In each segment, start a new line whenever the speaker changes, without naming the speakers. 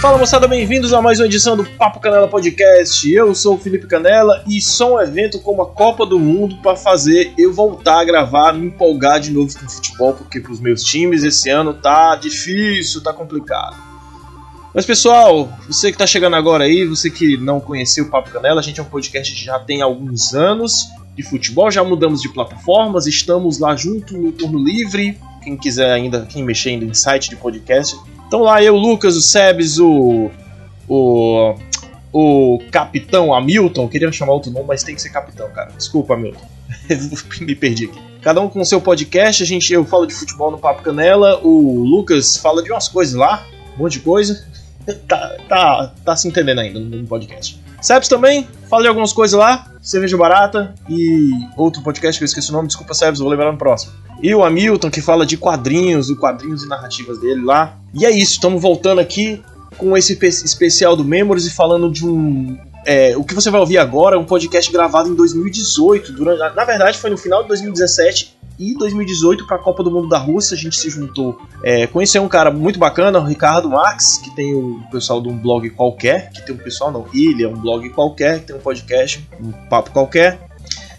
Fala moçada, bem-vindos a mais uma edição do Papo Canela Podcast. Eu sou o Felipe Canela e só um evento como a Copa do Mundo para fazer eu voltar a gravar, me empolgar de novo com futebol, porque para os meus times esse ano tá difícil, tá complicado. Mas pessoal, você que está chegando agora aí, você que não conheceu o Papo Canela, a gente é um podcast que já tem alguns anos de futebol, já mudamos de plataformas, estamos lá junto no Turno Livre, quem quiser ainda, quem mexer ainda em site de podcast, então lá eu, Lucas, o Sebes, o. O. O Capitão Hamilton, queria chamar outro nome, mas tem que ser Capitão, cara. Desculpa, Hamilton. Me perdi aqui. Cada um com o seu podcast, a gente, eu falo de futebol no Papo Canela, o Lucas fala de umas coisas lá, um monte de coisa. tá, tá, tá se entendendo ainda no podcast. Sebs também, fala de algumas coisas lá, cerveja barata e outro podcast que eu esqueci o nome, desculpa Sebs, vou lembrar no próximo. E o Hamilton que fala de quadrinhos, e quadrinhos e narrativas dele lá. E é isso, estamos voltando aqui com esse especial do Memories e falando de um é, o que você vai ouvir agora é um podcast gravado em 2018. Durante, na verdade, foi no final de 2017 e 2018 para a Copa do Mundo da Rússia a gente se juntou. É, conheceu um cara muito bacana, o Ricardo Marx, que tem o pessoal de um blog qualquer, que tem um pessoal não, ele é um blog qualquer, que tem um podcast, um papo qualquer.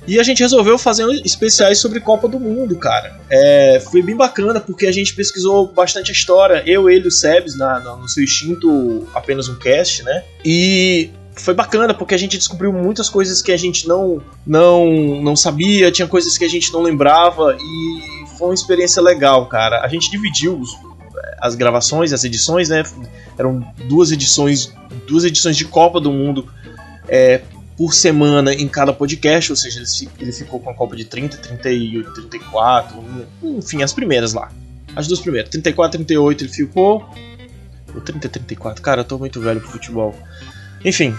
E a gente resolveu fazer especiais sobre Copa do Mundo, cara. É, foi bem bacana porque a gente pesquisou bastante a história. Eu, ele o Sebs, na, no seu instinto, apenas um cast, né? E foi bacana porque a gente descobriu muitas coisas que a gente não não não sabia, tinha coisas que a gente não lembrava e foi uma experiência legal, cara. A gente dividiu os, as gravações, as edições, né? Eram duas edições, duas edições de Copa do Mundo é, por semana em cada podcast, ou seja, ele ficou com a Copa de 30, 38, 34, enfim, as primeiras lá. As duas primeiras, 34, 38 ele ficou. O 30, 34, cara, eu tô muito velho pro futebol. Enfim,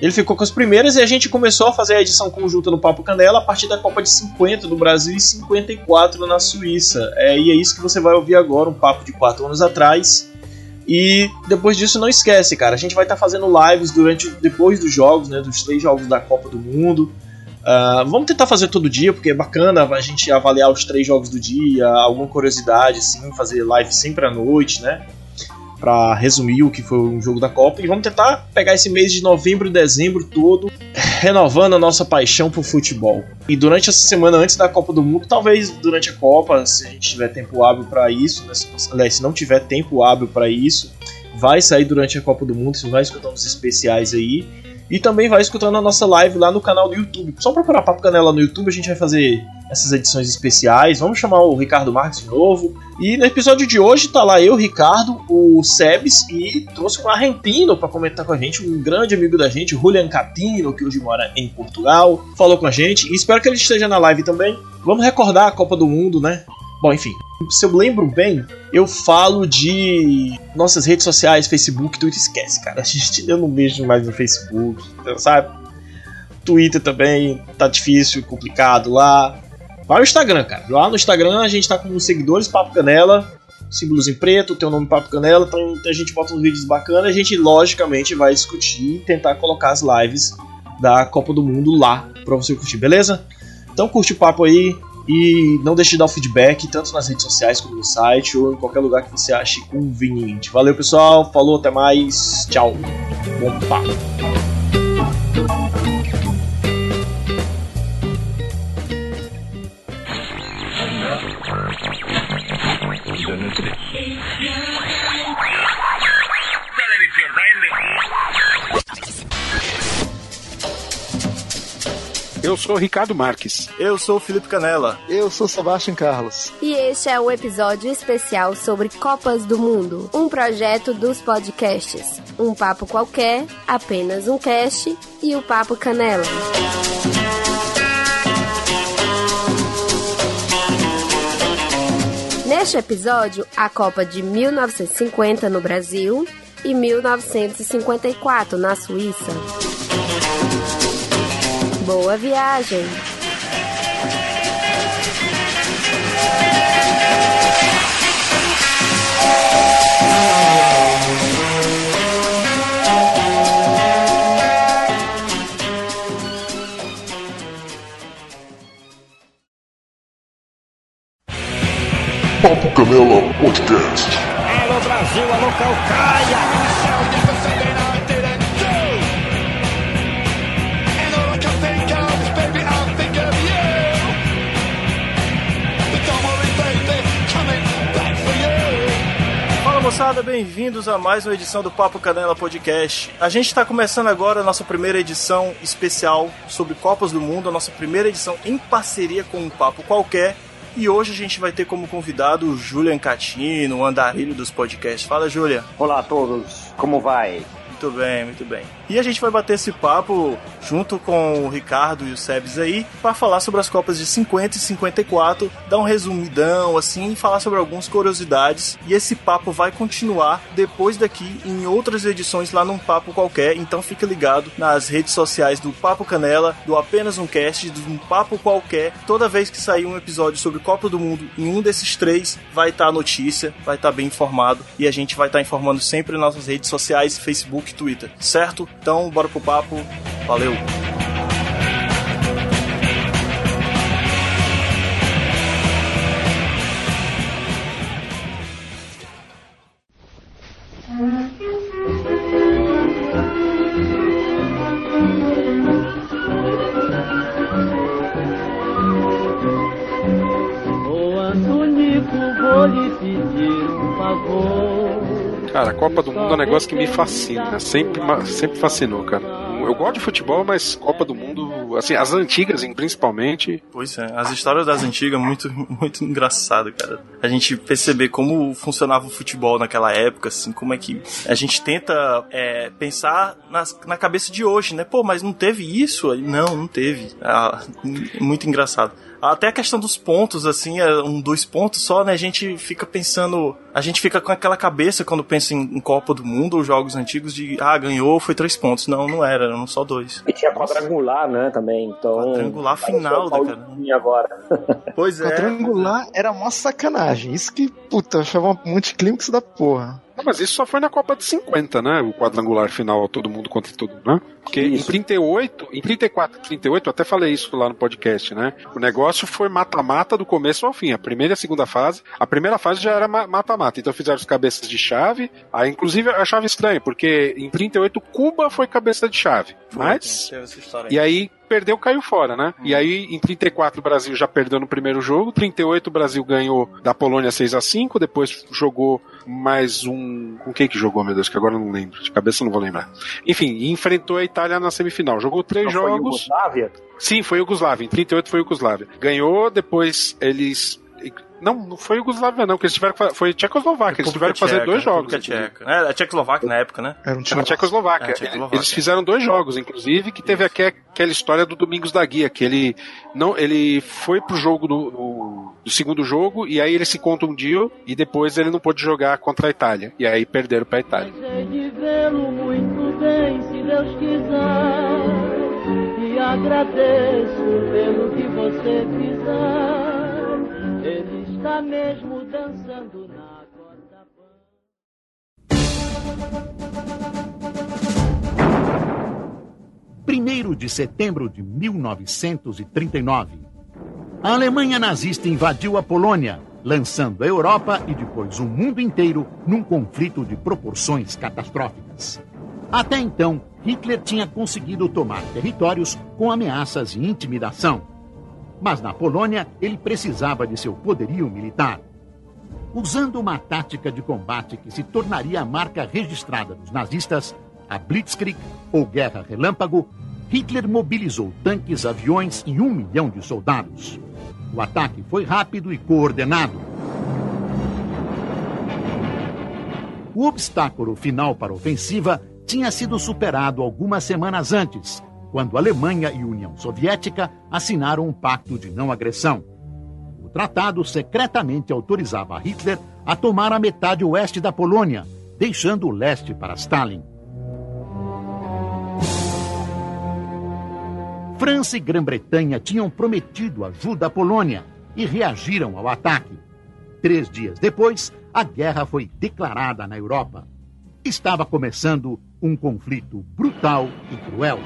ele ficou com as primeiras e a gente começou a fazer a edição conjunta no Papo Canela a partir da Copa de 50 do Brasil e 54 na Suíça. É, e é isso que você vai ouvir agora, um papo de 4 anos atrás. E depois disso, não esquece, cara. A gente vai estar tá fazendo lives durante depois dos jogos, né? Dos três jogos da Copa do Mundo. Uh, vamos tentar fazer todo dia, porque é bacana a gente avaliar os três jogos do dia, alguma curiosidade, sim, fazer live sempre à noite, né? Para resumir o que foi um jogo da Copa e vamos tentar pegar esse mês de novembro e dezembro todo renovando a nossa paixão por futebol. E durante essa semana antes da Copa do Mundo, talvez durante a Copa, se a gente tiver tempo hábil para isso, né? se não tiver tempo hábil para isso, vai sair durante a Copa do Mundo, você vai escutar uns especiais aí. E também vai escutando a nossa live lá no canal do YouTube. Só procurar Papo Canela no YouTube, a gente vai fazer essas edições especiais. Vamos chamar o Ricardo Marques de novo. E no episódio de hoje tá lá eu, Ricardo, o Sebes e trouxe um argentino para comentar com a gente, um grande amigo da gente, Julian Catino, que hoje mora em Portugal. Falou com a gente e espero que ele esteja na live também. Vamos recordar a Copa do Mundo, né? Bom, enfim, se eu lembro bem, eu falo de nossas redes sociais, Facebook, Twitter, esquece, cara. Eu não vejo mais no Facebook, sabe? Twitter também tá difícil, complicado lá. Vai no Instagram, cara. Lá no Instagram a gente tá com seguidores Papo Canela, símbolos em preto, tem o nome Papo Canela, então a gente bota uns vídeos bacanas, a gente logicamente vai discutir e tentar colocar as lives da Copa do Mundo lá pra você curtir, beleza? Então curte o papo aí, e não deixe de dar o feedback, tanto nas redes sociais como no site ou em qualquer lugar que você ache conveniente. Valeu, pessoal. Falou, até mais. Tchau. Bom papo.
Eu sou Ricardo Marques.
Eu sou Felipe Canela.
Eu sou Sebastião Carlos.
E este é o episódio especial sobre Copas do Mundo, um projeto dos podcasts. Um papo qualquer, apenas um cast e o Papo Canela. Neste episódio, a Copa de 1950 no Brasil e 1954 na Suíça. Boa viagem!
Papo Canela Podcast.
Alô Brasil, alô Calcaia!
Moçada, bem-vindos a mais uma edição do Papo Canela Podcast. A gente está começando agora a nossa primeira edição especial sobre Copas do Mundo, a nossa primeira edição em parceria com um Papo Qualquer. E hoje a gente vai ter como convidado o Julian Catino, o andarilho dos podcasts. Fala, Julian.
Olá a todos, como vai?
Muito bem, muito bem. E a gente vai bater esse papo junto com o Ricardo e o Sebes aí para falar sobre as Copas de 50 e 54, dar um resumidão assim e falar sobre algumas curiosidades. E esse papo vai continuar depois daqui em outras edições lá num papo qualquer. Então fica ligado nas redes sociais do Papo Canela, do Apenas um Cast, do um Papo Qualquer. Toda vez que sair um episódio sobre Copa do Mundo em um desses três, vai estar tá a notícia, vai estar tá bem informado e a gente vai estar tá informando sempre nas nossas redes sociais, Facebook, Twitter, certo? Então, bora pro papo. Valeu!
Copa do Mundo é um negócio que me fascina. Sempre, sempre fascinou, cara. Eu gosto de futebol, mas Copa do Mundo, assim, as antigas principalmente.
Pois é, as histórias das antigas muito, muito engraçado, cara. A gente perceber como funcionava o futebol naquela época, assim, como é que a gente tenta é, pensar nas, na cabeça de hoje, né? Pô, mas não teve isso? Não, não teve. Ah, muito engraçado. Até a questão dos pontos, assim, é um dois pontos só, né? A gente fica pensando. A gente fica com aquela cabeça quando pensa em, em Copa do Mundo ou jogos antigos de ah, ganhou, foi três pontos. Não, não era, eram só dois.
E tinha quadrangular, né, também. Então.
Quadrangular final,
da cara. agora.
Pois é.
Quadrangular era uma sacanagem. Isso que, puta, achava um multiclímax da porra.
Não, mas isso só foi na Copa de 50, né? O quadrangular final, todo mundo contra todo mundo, né? Porque isso. em 38, em 34, 38, eu até falei isso lá no podcast, né? O negócio foi mata-mata do começo ao fim. A primeira e a segunda fase. A primeira fase já era mata-mata. Então fizeram os cabeças de chave. Aí, inclusive, a chave estranha, porque em 38 Cuba foi cabeça de chave. Mas. E aí perdeu, caiu fora, né? Hum. E aí, em 34, o Brasil já perdeu no primeiro jogo. 38, o Brasil ganhou da Polônia 6 a 5 Depois jogou mais um. Com quem que jogou, meu Deus? Que agora eu não lembro. De cabeça eu não vou lembrar. Enfim, enfrentou a Itália na semifinal. Jogou três não jogos.
Foi Yugoslávia?
Sim, foi Yugoslávia. Em 38 foi Yugoslávia. Ganhou, depois eles não, não foi Yugoslávia, não, que eles tiveram que Foi Tchecoslováquia, eles tiveram que fazer dois jogos.
Tcheca. É, a Tchecoslováquia na época, né?
Era, um Era Tchecoslováquia. É, Tchecoslováquia. Eles fizeram dois jogos, inclusive, que teve aqui aquela história do Domingos da Guia, que ele não, ele foi pro jogo do, do, do segundo jogo e aí ele se contundiu e depois ele não pôde jogar contra a Itália. E aí perderam pra Itália. muito bem, se Deus quiser. E agradeço pelo que você
fizer. Ele está mesmo dançando na Primeiro de setembro de 1939. A Alemanha nazista invadiu a Polônia, lançando a Europa e depois o mundo inteiro num conflito de proporções catastróficas. Até então, Hitler tinha conseguido tomar territórios com ameaças e intimidação. Mas na Polônia, ele precisava de seu poderio militar. Usando uma tática de combate que se tornaria a marca registrada dos nazistas, a Blitzkrieg, ou Guerra Relâmpago, Hitler mobilizou tanques, aviões e um milhão de soldados. O ataque foi rápido e coordenado. O obstáculo final para a ofensiva tinha sido superado algumas semanas antes, quando Alemanha e União Soviética assinaram um pacto de não agressão. O tratado secretamente autorizava Hitler a tomar a metade oeste da Polônia, deixando o leste para Stalin. França e Grã-Bretanha tinham prometido ajuda à Polônia e reagiram ao ataque. Três dias depois, a guerra foi declarada na Europa. Estava começando um conflito brutal e cruel.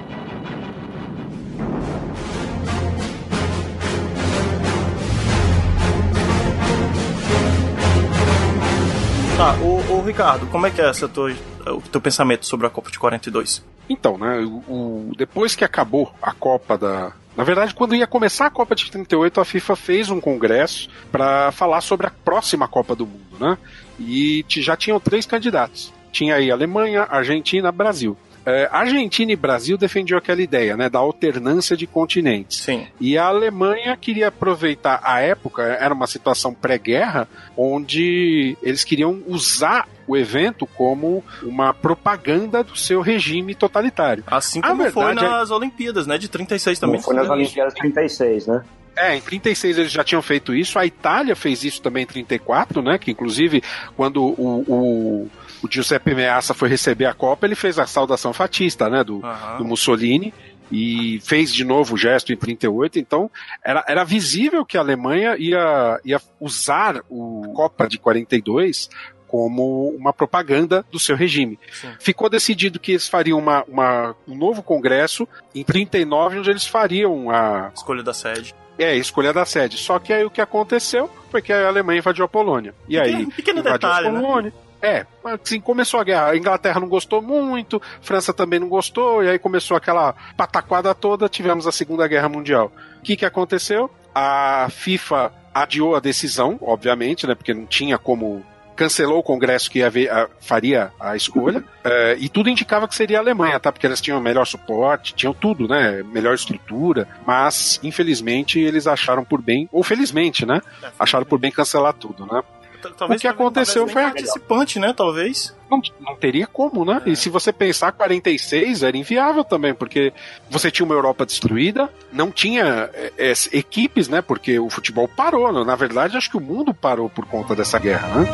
Tá, o, o Ricardo, como é que é essa tua, o teu pensamento sobre a Copa de 42?
Então, né, o, depois que acabou a Copa da, na verdade, quando ia começar a Copa de 38, a FIFA fez um congresso para falar sobre a próxima Copa do Mundo. né? E já tinham três candidatos. Tinha aí Alemanha, Argentina, Brasil. É, Argentina e Brasil defendiam aquela ideia, né, da alternância de continentes.
Sim.
E a Alemanha queria aproveitar a época, era uma situação pré-guerra, onde eles queriam usar o evento como uma propaganda do seu regime totalitário.
Assim como foi
verdade é-
nas Olimpíadas, né? De 36 também.
Como foi nas. Olimpíadas 36, né?
É, em 36 eles já tinham feito isso, a Itália fez isso também em 34, né? Que inclusive quando o, o, o Giuseppe Meazza foi receber a Copa, ele fez a saudação fatista, né? Do,
Aham.
do Mussolini e fez de novo o gesto em 38, então era, era visível que a Alemanha ia, ia usar o Copa de 42 como uma propaganda do seu regime.
Sim.
Ficou decidido que eles fariam uma, uma- um novo congresso em 39, onde eles fariam a,
Escolha da sede.
é, escolha da sede. Só que aí o que aconteceu foi que a Alemanha invadiu a Polônia. E aí,
Pequeno- pequeno
invadiu
detalhe,
a
né?
É, assim, começou a guerra. A Inglaterra não gostou muito, França também não gostou, e aí começou aquela pataquada toda, tivemos a Segunda Guerra Mundial. O que, que aconteceu? A FIFA adiou a decisão, obviamente, né? Porque não tinha como. Cancelou o congresso que ia ver- a- faria a escolha, eh, e tudo indicava que seria a Alemanha, tá? Porque eles tinham melhor suporte, tinham tudo, né? Melhor estrutura, mas infelizmente eles acharam por bem, ou felizmente, né? Acharam por bem cancelar tudo, né?
Talvez
O que aconteceu foi
participante, né? Talvez.
Não, não teria como, né?
É.
E se você pensar, 46 era inviável também, porque você tinha uma Europa destruída, não tinha é, é, equipes, né? Porque o futebol parou. né? Na verdade, acho que o mundo parou por conta dessa guerra, né?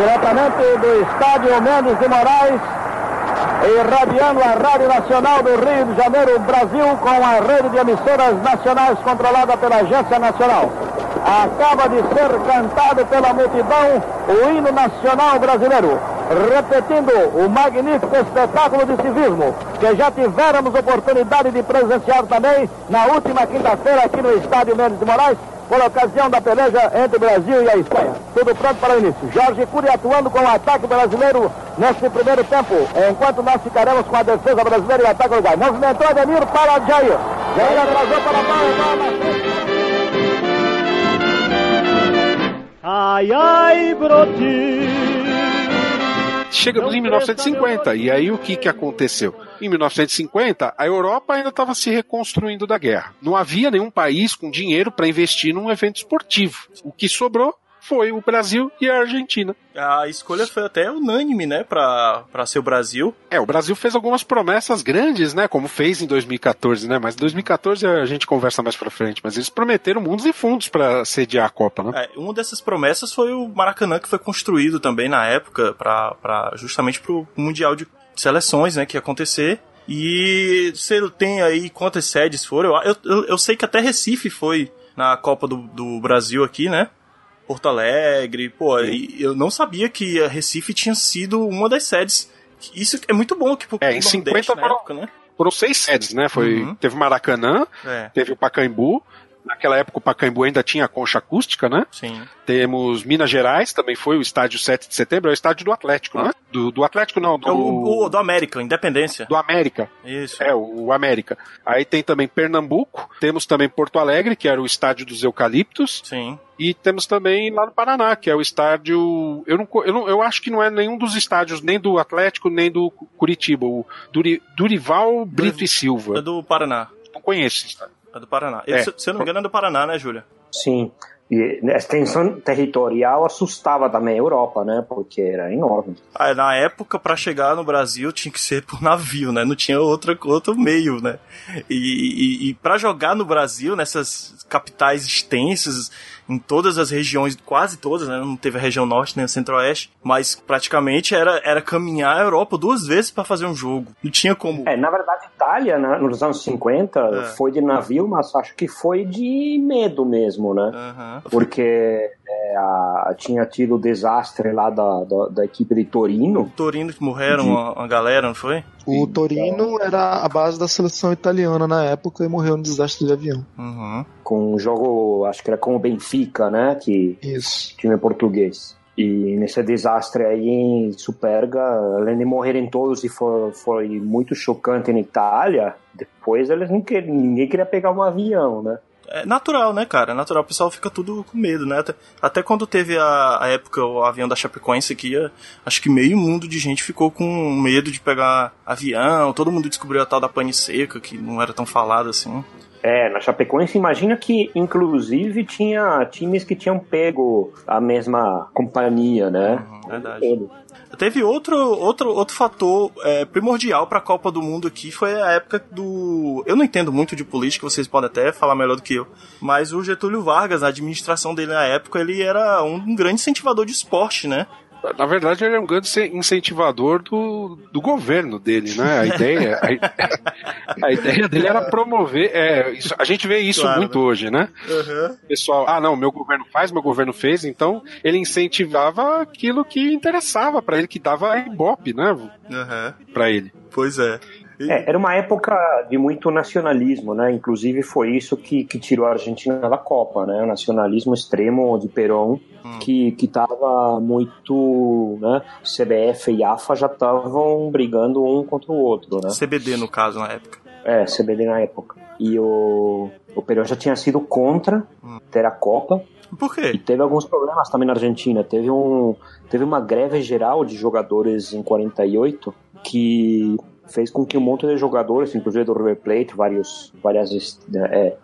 diretamente do estádio Mendes de Moraes, irradiando a Rádio Nacional do Rio de Janeiro, Brasil, com a rede de emissoras nacionais controlada pela Agência Nacional. Acaba de ser cantado pela multidão o hino nacional brasileiro, repetindo o magnífico espetáculo de civismo que já tivéramos oportunidade de presenciar também na última quinta-feira aqui no estádio Mendes de Moraes, por ocasião da peleja entre o Brasil e a Espanha. Tudo pronto para o início. Jorge Cury atuando com o ataque brasileiro nesse primeiro tempo, enquanto nós ficaremos com a defesa brasileira e o ataque uruguai. Movimentou Ademir para Jair. Jair atrasou para a. Ai, ai, brotinho.
Chegamos em 1950, e aí o que, que aconteceu? Em 1950, a Europa ainda estava se reconstruindo da guerra. Não havia nenhum país com dinheiro para investir num evento esportivo. O que sobrou foi o Brasil e a Argentina.
A escolha foi até unânime, né? Pra, pra ser o Brasil.
É, o Brasil fez algumas promessas grandes, né? Como fez em 2014, né? Mas em 2014 a gente conversa mais pra frente. Mas eles prometeram mundos e fundos para sediar a Copa, né?
É, uma dessas promessas foi o Maracanã, que foi construído também na época, pra, justamente pro Mundial de Seleções, né? Que ia acontecer. E você tem aí quantas sedes foram? Eu, eu, eu sei que até Recife foi na Copa do, do Brasil aqui, né? Porto Alegre, pô, e eu não sabia que a Recife tinha sido uma das sedes. Isso é muito bom, tipo,
É, em
pro
50
Nordeste na
foram-
época, né?
Foram seis sedes, né? Foi,
Uhum.
Teve o Maracanã,
É,
teve o Pacaembu. Naquela época o Pacaembu ainda tinha a concha acústica, né?
sim.
Temos Minas Gerais, também foi o estádio 7 de setembro, é o estádio do Atlético, né? Do, do Atlético não, do,
É o, o do América, Independência.
do América.
Isso.
É, o, o América. Aí tem também Pernambuco, temos também Porto Alegre, que era o estádio dos Eucaliptos,
Sim.
e temos também lá no Paraná, que é o estádio. Eu, não, eu, não, eu acho que não é nenhum dos estádios, nem do Atlético, nem do Curitiba, o Duri, Durival Brito e
É
Silva.
do Paraná.
Não conheço esse estádio.
É do Paraná.
É.
Se, se eu não me engano, é do Paraná, né, Júlia?
Sim. E a extensão territorial assustava também a Europa, né? Porque era enorme.
Ah, na época, pra chegar no Brasil, tinha que ser por navio, né? Não tinha outra, outro meio, né? E, e, e para jogar no Brasil, nessas capitais extensas, em todas as regiões, quase todas, né? Não teve a região norte nem a centro-oeste, mas praticamente era, era caminhar a Europa duas vezes pra fazer um jogo. Não tinha como.
É, na verdade, Itália, né, nos anos 50,
É.
foi de navio, mas acho que foi de medo mesmo, né?
Aham.
Porque é, a- tinha tido o desastre lá da, da, da equipe de Torino.
Torino que morreram uma, uma galera, não foi?
O Torino era a base da seleção italiana na época e morreu no desastre de avião.
Uhum.
com um jogo, acho que era com o Benfica, né? Que
Isso.
time português. E nesse desastre aí em Superga, além de morrerem todos e foi, foi muito chocante na Itália, depois eles não queriam, ninguém queria pegar um avião, né?
É natural, né, cara? É natural. O pessoal fica tudo com medo, né? Até, até quando teve a, a época, o avião da Chapecoense aqui, acho que meio mundo de gente ficou com medo de pegar avião. Todo mundo descobriu a tal da pane seca, que não era tão falada assim.
É, na Chapecoense, imagina que, inclusive, tinha times que tinham pego a mesma companhia, né?
Uhum, verdade. Teve outro, outro, outro fator é, primordial para a Copa do Mundo aqui, foi a época do. Eu não entendo muito de política, vocês podem até falar melhor do que eu, mas o Getúlio Vargas, a administração dele na época, ele era um, um grande incentivador de esporte, né?
Na verdade, ele é um grande incentivador do, do governo dele, né? A ideia, a, a ideia dele era promover. É, isso, a gente vê isso claro, muito né? hoje, né? Uhum. Pessoal, ah, não, meu governo faz, meu governo fez, então ele incentivava aquilo que interessava para ele, que dava ibope, né? Uhum. Para ele.
Pois é.
É, era uma época de muito nacionalismo, né? Inclusive foi isso que, que tirou a Argentina da Copa, né? O nacionalismo extremo de Perón, hum. que que estava muito, né? CBF e AFA já estavam brigando um contra o outro, né?
CBD no caso na época.
É, CBD na época. E o o Perón já tinha sido contra hum. ter a Copa.
Por quê?
E teve alguns problemas também na Argentina. Teve um teve uma greve geral de jogadores em 48 que fez com que um monte de jogadores, inclusive do River Plate, vários, várias é,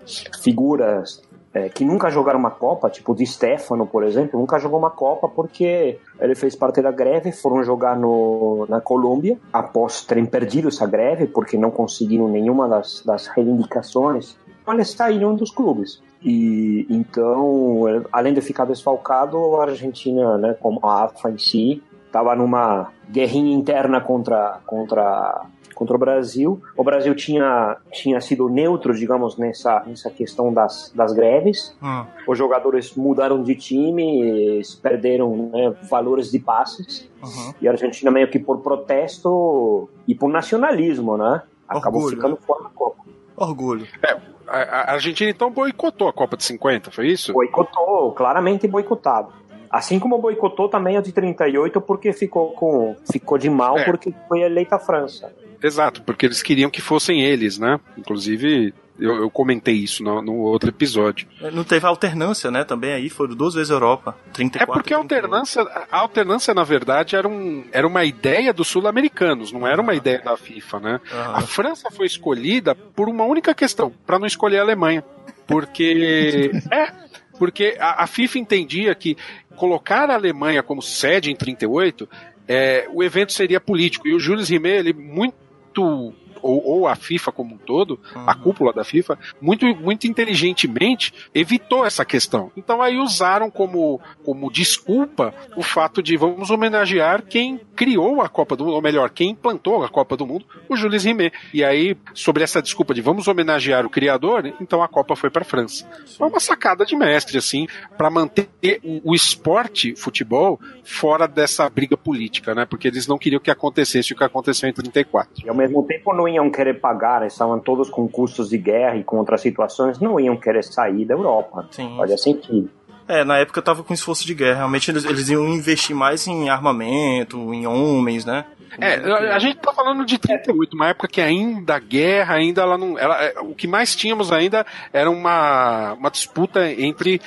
figuras é, que nunca jogaram uma Copa, tipo Di Stefano, por exemplo, nunca jogou uma Copa porque ele fez parte da greve, foram jogar no, na Colômbia após terem perdido essa greve, porque não conseguiram nenhuma das, das reivindicações. Eles saíram dos clubes. E então, além de ficar desfalcado, a Argentina, né, como a AFA em si, estava numa guerrinha interna contra, contra contra o Brasil. O Brasil tinha, tinha sido neutro, digamos, nessa, nessa questão das, das greves. Hum. Os jogadores mudaram de time, perderam né, valores de passes. Uhum. E a Argentina, meio que por protesto e por nacionalismo, né? Acabou Orgulho, ficando né? fora da Copa.
Orgulho.
É, a Argentina então boicotou a Copa de 50, foi isso?
Boicotou, claramente boicotado. Assim como boicotou também a de 38 porque ficou com ficou de mal é. porque foi eleita a França.
Exato, porque eles queriam que fossem eles, né? Inclusive, eu, eu, comentei isso no, no, outro episódio.
É, não teve alternância, né? Também aí foram duas vezes Europa. 34,
é porque a alternância, a alternância, na verdade, era, um, era uma ideia dos sul-americanos, não era uma uhum. ideia da FIFA, né? Uhum. A França foi escolhida por uma única questão, para não escolher a Alemanha. Porque. é, porque a, a, FIFA entendia que colocar a Alemanha como sede em 38, é, o evento seria político. E o Jules Rimet, ele muito muito ou, ou, a FIFA como um todo, uhum. a cúpula da FIFA, muito, muito inteligentemente evitou essa questão. Então aí usaram como, como desculpa o fato de vamos homenagear quem criou a Copa do Mundo, ou melhor, quem implantou a Copa do Mundo, o Jules Rimet. E aí, sobre essa desculpa de vamos homenagear o criador, então a Copa foi para a França. Foi uma sacada de mestre, assim, para manter o, o esporte, futebol, fora dessa briga política, né? Porque eles não queriam que acontecesse o que aconteceu em 34.
E ao mesmo tempo não iam querer pagar, estavam todos com custos de guerra e com outras situações, não iam querer sair da Europa. Sim. Fazia sentido.
É, na época tava com esforço de guerra. Realmente eles, eles iam investir mais em armamento, em homens, né?
É, a gente tá falando de 38, uma época que ainda a guerra, ainda ela não. Ela, é, o que mais tínhamos ainda era uma, uma disputa entre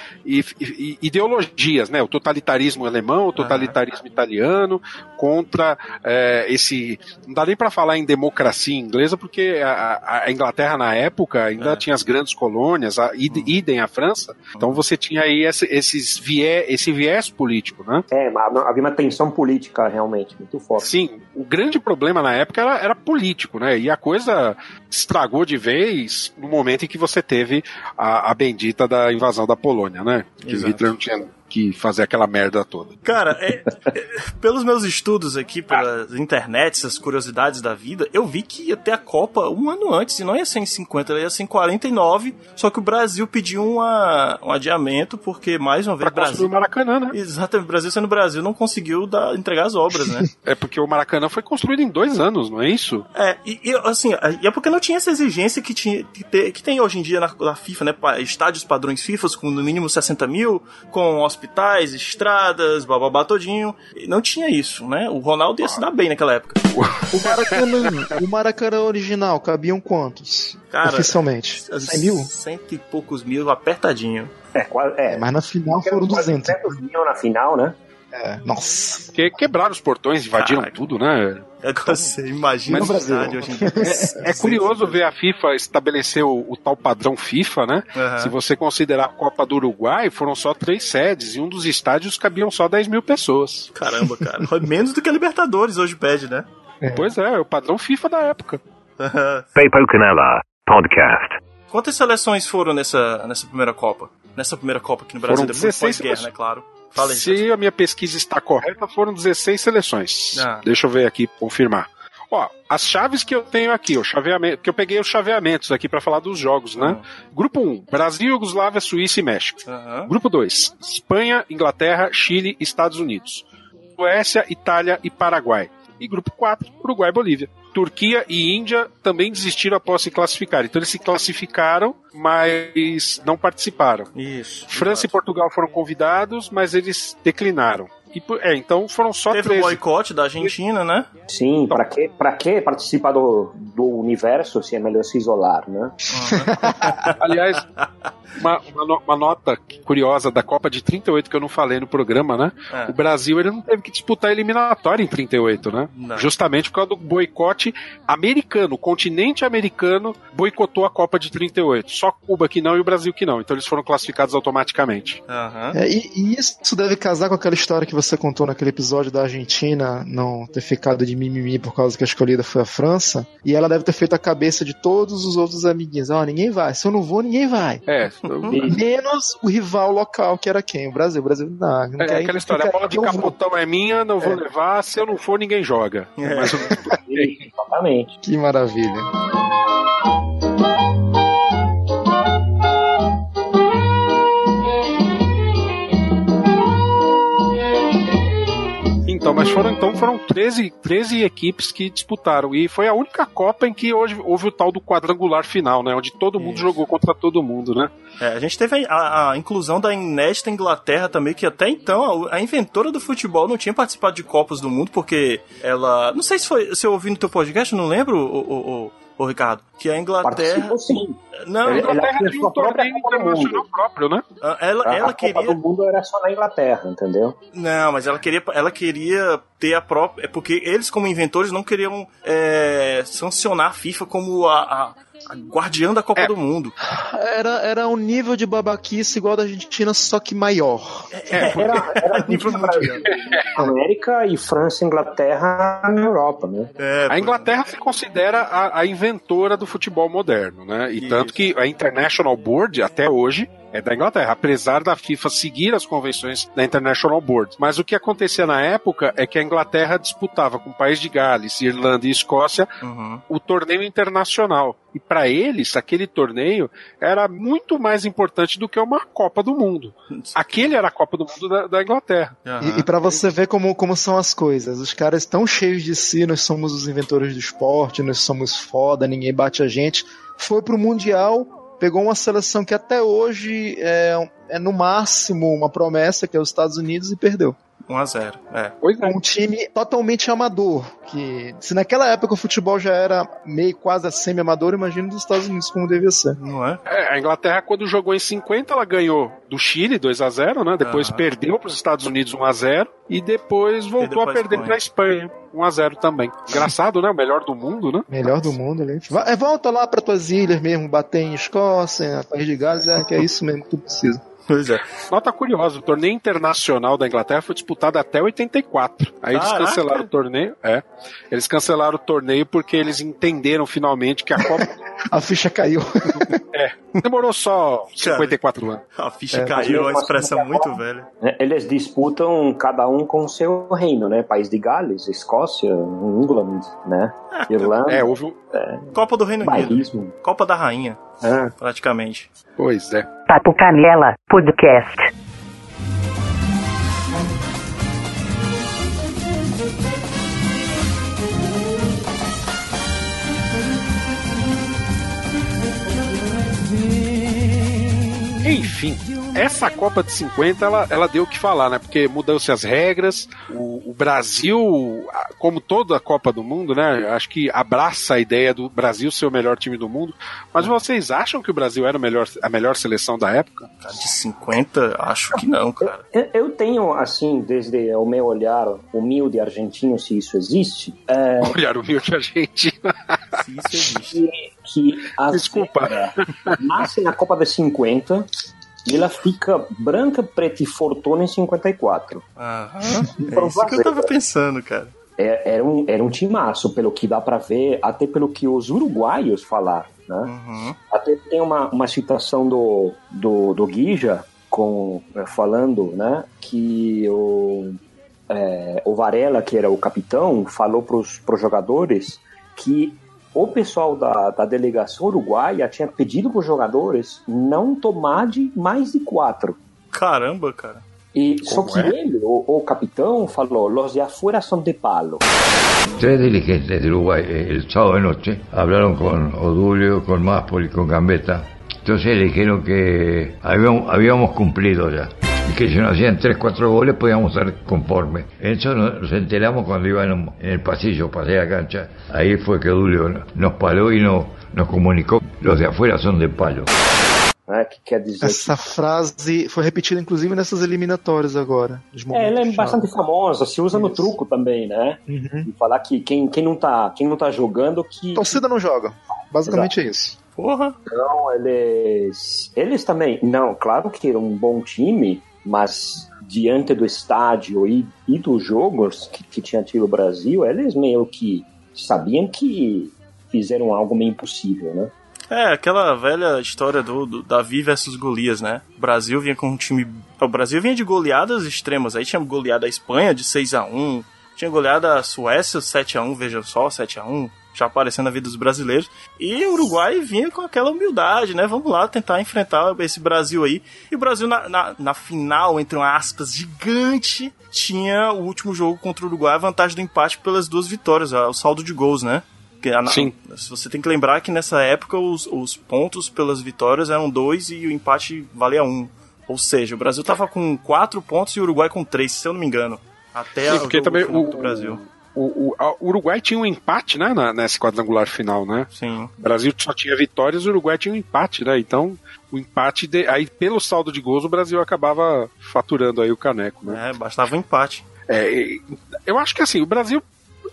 ideologias, né? O totalitarismo alemão, o totalitarismo italiano, contra é, esse. Não dá nem para falar em democracia inglesa, porque a, a Inglaterra na época ainda é. tinha as grandes colônias, a, hum. idem a França. Então você tinha aí esse, esses viés, esse viés político, né?
É, havia uma tensão política realmente muito forte.
Sim, o grande problema na época era, era, político, né? E a coisa estragou de vez no momento em que você teve a, a bendita da invasão da Polônia, né? Que Exato. Hitler não tinha que fazer aquela merda toda.
Cara, é, é, pelos meus estudos aqui, pelas ah. internet, essas curiosidades da vida, eu vi que ia ter a Copa um ano antes, e não ia ser em 50, ia ser em 49, só que o Brasil pediu uma, um adiamento, porque mais uma vez
pra o Brasil... o Maracanã, né?
Exatamente, o Brasil sendo Brasil não conseguiu dar, entregar as obras, né?
é porque o Maracanã foi construído em dois anos, não é isso?
É, e, e assim, e é porque não tinha essa exigência que, tinha, que, ter, que tem hoje em dia na, na FIFA, né? Estádios padrões FIFA com no mínimo 60 mil, com hospitais, estradas, bababá todinho. E não tinha isso, né? O Ronaldo ia se dar bem naquela época.
O Maracanã, o Maracanã original, cabiam quantos?
Cara,
Oficialmente. 100 mil?
Cento e poucos mil, apertadinho.
É, quase, é.
Mas na final foram 200.
200 mil na final, né?
É, nossa.
Porque quebraram os portões, invadiram
Caraca.
tudo, né?
É que você imagina
Mas
o estádio hoje em dia.
É curioso ver a FIFA estabelecer o, o tal padrão FIFA, né?
Aham.
Se você considerar a Copa do Uruguai, foram só três sedes e um dos estádios cabiam só 10 mil pessoas.
Caramba, cara. Menos do que a Libertadores hoje pede, né?
Pois é, é o padrão FIFA da época.
Pepo Canela Podcast.
Quantas seleções foram nessa, nessa primeira Copa? Nessa primeira Copa aqui no Brasil,
Foram
depois
16
pós-guerra, né? Claro. Fala aí.
Se a minha pesquisa está correta, foram 16 seleções.
Ah.
Deixa eu ver aqui, confirmar. Ó, as chaves que eu tenho aqui, o chaveamento, que eu peguei os chaveamentos aqui para falar dos jogos, né? Grupo 1, Brasil, Iugoslávia, Suíça e México.
Aham.
Grupo 2, Espanha, Inglaterra, Chile e Estados Unidos. Suécia, Itália e Paraguai. E grupo 4, Uruguai e Bolívia. Turquia e Índia também desistiram após se classificar. Então eles se classificaram, mas não participaram.
Isso.
França e Portugal foram convidados, mas eles declinaram. E, é, então foram só
Teve o
13.
boicote da Argentina, né?
Sim, pra que, pra que participar do, do universo se é melhor se isolar, né?
Aliás, uma, uma no- uma nota curiosa da Copa de 38 que eu não falei no programa, né?
É.
O Brasil ele não teve que disputar a eliminatória em 38, né?
Não.
Justamente por causa do boicote americano. O continente americano boicotou a Copa de 38. Só Cuba que não e o Brasil que não. Então eles foram classificados automaticamente.
Aham.
É, e, e isso deve casar com aquela história que você contou naquele episódio da Argentina não ter ficado de mimimi por causa que a escolhida foi a França. E ela deve ter feito a cabeça de todos os outros amiguinhos. Ó, ninguém vai. Se eu não vou, ninguém vai.
É,
Menos o rival local, que era quem? O Brasil. O Brasil não. não
é
quer-
aquela história. A bola de capotão é minha, não vou levar. Se eu não for, ninguém joga.
É.
Aí.
Exatamente.
Que maravilha.
Então, mas foram então foram 13, 13 equipes que disputaram. E foi a única Copa em que hoje houve o tal do quadrangular final, né? Onde todo mundo
Isso.
jogou contra todo mundo, né?
É, a gente teve a, a- inclusão da inédita Inglaterra também, que até então a, a inventora do futebol não tinha participado de Copas do Mundo, porque ela. Não sei se foi se eu ouvi no teu podcast, não lembro, o, o, o, o Ricardo. Que a Inglaterra.
Participou sim.
Não,
A Inglaterra
tinha
tinha
sua
um torneio internacional próprio, né?
ela,
A,
ela
a Copa
queria.
do Mundo era só na Inglaterra, entendeu?
Não, mas ela queria, ela queria ter a própria. É porque eles, como inventores, não queriam é, sancionar a FIFA como a, a, a guardiã da Copa
É.
do Mundo.
Era, era um nível de babaquice igual da Argentina, só que maior.
É, porque-
Era, era
Nível
América e França e Inglaterra na Europa, né?
É,
A Inglaterra se considera a, a inventora do futebol moderno, né? E
Isso.
tanto que a International Board, até hoje, é da Inglaterra, apesar da FIFA seguir as convenções da International Board. Mas o que acontecia na época é que a Inglaterra disputava com o país de Gales, Irlanda e Escócia
Uhum.
o torneio internacional. E para eles, aquele torneio era muito mais importante do que uma Copa do Mundo. Aquele era a Copa do Mundo da, da Inglaterra.
Aham.
E, e para você ver como, como são as coisas, os caras estão cheios de si, nós somos os inventores do esporte, nós somos foda, ninguém bate a gente. Foi pro Mundial, pegou uma seleção que até hoje é, é no máximo uma promessa, que é os Estados Unidos, e perdeu.
1x0. É.
Pois é.
Um time totalmente amador, que se naquela época o futebol já era meio quase semi-amador, imagina dos Estados Unidos como devia ser.
Não é?
É, a Inglaterra, quando jogou em 50, ela ganhou do Chile 2 a 0 né? Depois perdeu para os Estados Unidos 1 a 0 e depois voltou
Perdeu
a
pra
perder para a Espanha 1 a 0 também. Engraçado, né? O melhor do mundo, né?
Melhor do mundo. Va- é, volta lá para tuas ilhas mesmo, bater em Escócia, País de Gales, é que é isso mesmo que tu precisa.
Pois é.
Nota curiosa, o torneio internacional da Inglaterra foi disputado até 84. Aí eles
Caraca.
cancelaram o torneio. É. Eles cancelaram o torneio porque eles entenderam finalmente que a Copa
A ficha caiu.
demorou só 54 anos.
A ficha
É,
caiu, uma
mas
expressão muito velha.
Né, Eles disputam cada um com o seu reino, né? País de Gales, Escócia, England, né? Irlanda,
É, houve um.
Copa do Reino Unido. Copa da Rainha,
Ah,
praticamente.
Pois é.
Papo Canela Podcast.
Enfim, essa Copa de 50 ela, ela deu o que falar, né? Porque mudou-se as regras. O, o, Brasil, como toda a Copa do Mundo, né? Acho que abraça a ideia do Brasil ser o melhor time do mundo. Mas vocês acham que o Brasil era o melhor, a melhor seleção da época?
De 50, acho que não, cara.
Eu, eu tenho, assim, desde o meu olhar humilde argentino, se isso existe. É...
Olhar humilde argentino.
se isso existe.
Que, que a
Desculpa.
nasce na Copa de 50 e ela fica branca, preta e fortuna em 54.
Aham. É isso que eu tava pensando, cara.
É, era, um, era um timaço, pelo que dá para ver, até pelo que os uruguaios falaram. Né?
Uhum.
Até tem uma, uma citação do, do, do Guija com, falando né, que o, é, o Varela, que era o capitão, falou para os jogadores que o pessoal da, da delegação uruguaia tinha pedido para os jogadores não tomar de mais de quatro.
Caramba, cara.
E só que ele, o, o capitão, falou: los de afuera son de palo.
Tres dirigentes de Uruguay eh, el sábado de noche hablaron con Odulio, con Máspoli, con Gambetta. Entonces le dijeron que habíamos, habíamos cumplido ya. Y que si nos hacían 3, 4 goles podíamos estar conformes. Eso nos enteramos cuando iban en el pasillo, pasé la cancha. Ahí fue que Odulio nos paró y no, nos comunicó. Los de afuera son de palo.
Né, que quer dizer
Essa frase foi repetida inclusive nessas eliminatórias agora. nos
É, ela é bastante
chaves.
famosa, se usa no
Isso.
truco também, né?
Uhum.
E falar que quem, quem, não tá, quem não tá jogando que.
Torcida não joga. Basicamente é isso.
Porra.
Não, eles. Eles também. Não, claro que era um bom time, mas diante do estádio e, e dos jogos que, que tinha tido o Brasil, eles meio que sabiam que fizeram algo meio impossível, né?
É, aquela velha história do, do Davi versus Golias, né? O Brasil vinha com um time. O Brasil vinha de goleadas extremas. Aí tinha goleada a Espanha de 6 a 1 tinha goleada a Suécia 7 a 1 veja só, 7 a 1 já aparecendo na vida dos brasileiros. E o Uruguai vinha com aquela humildade, né? Vamos lá tentar enfrentar esse Brasil aí. E o Brasil, na, na, na final, entre aspas, gigante, tinha o último jogo contra o Uruguai, a vantagem do empate pelas duas vitórias, o saldo de gols, né? A-
Sim.
Você tem que lembrar que nessa época os, os pontos pelas vitórias eram dois e o empate valia um. Ou seja, o Brasil tava com quatro pontos e o Uruguai com três, se eu não me engano. Até
Sim,
o
porque
jogo
também o,
do Brasil.
O, o, a- o Uruguai tinha um empate, né, na, nesse quadrangular final, né?
Sim.
O Brasil só tinha vitórias, o Uruguai tinha um empate, né? Então, o empate, de- aí pelo saldo de gols, o Brasil acabava faturando aí o caneco, né?
É, bastava um empate.
É, eu acho que assim, o Brasil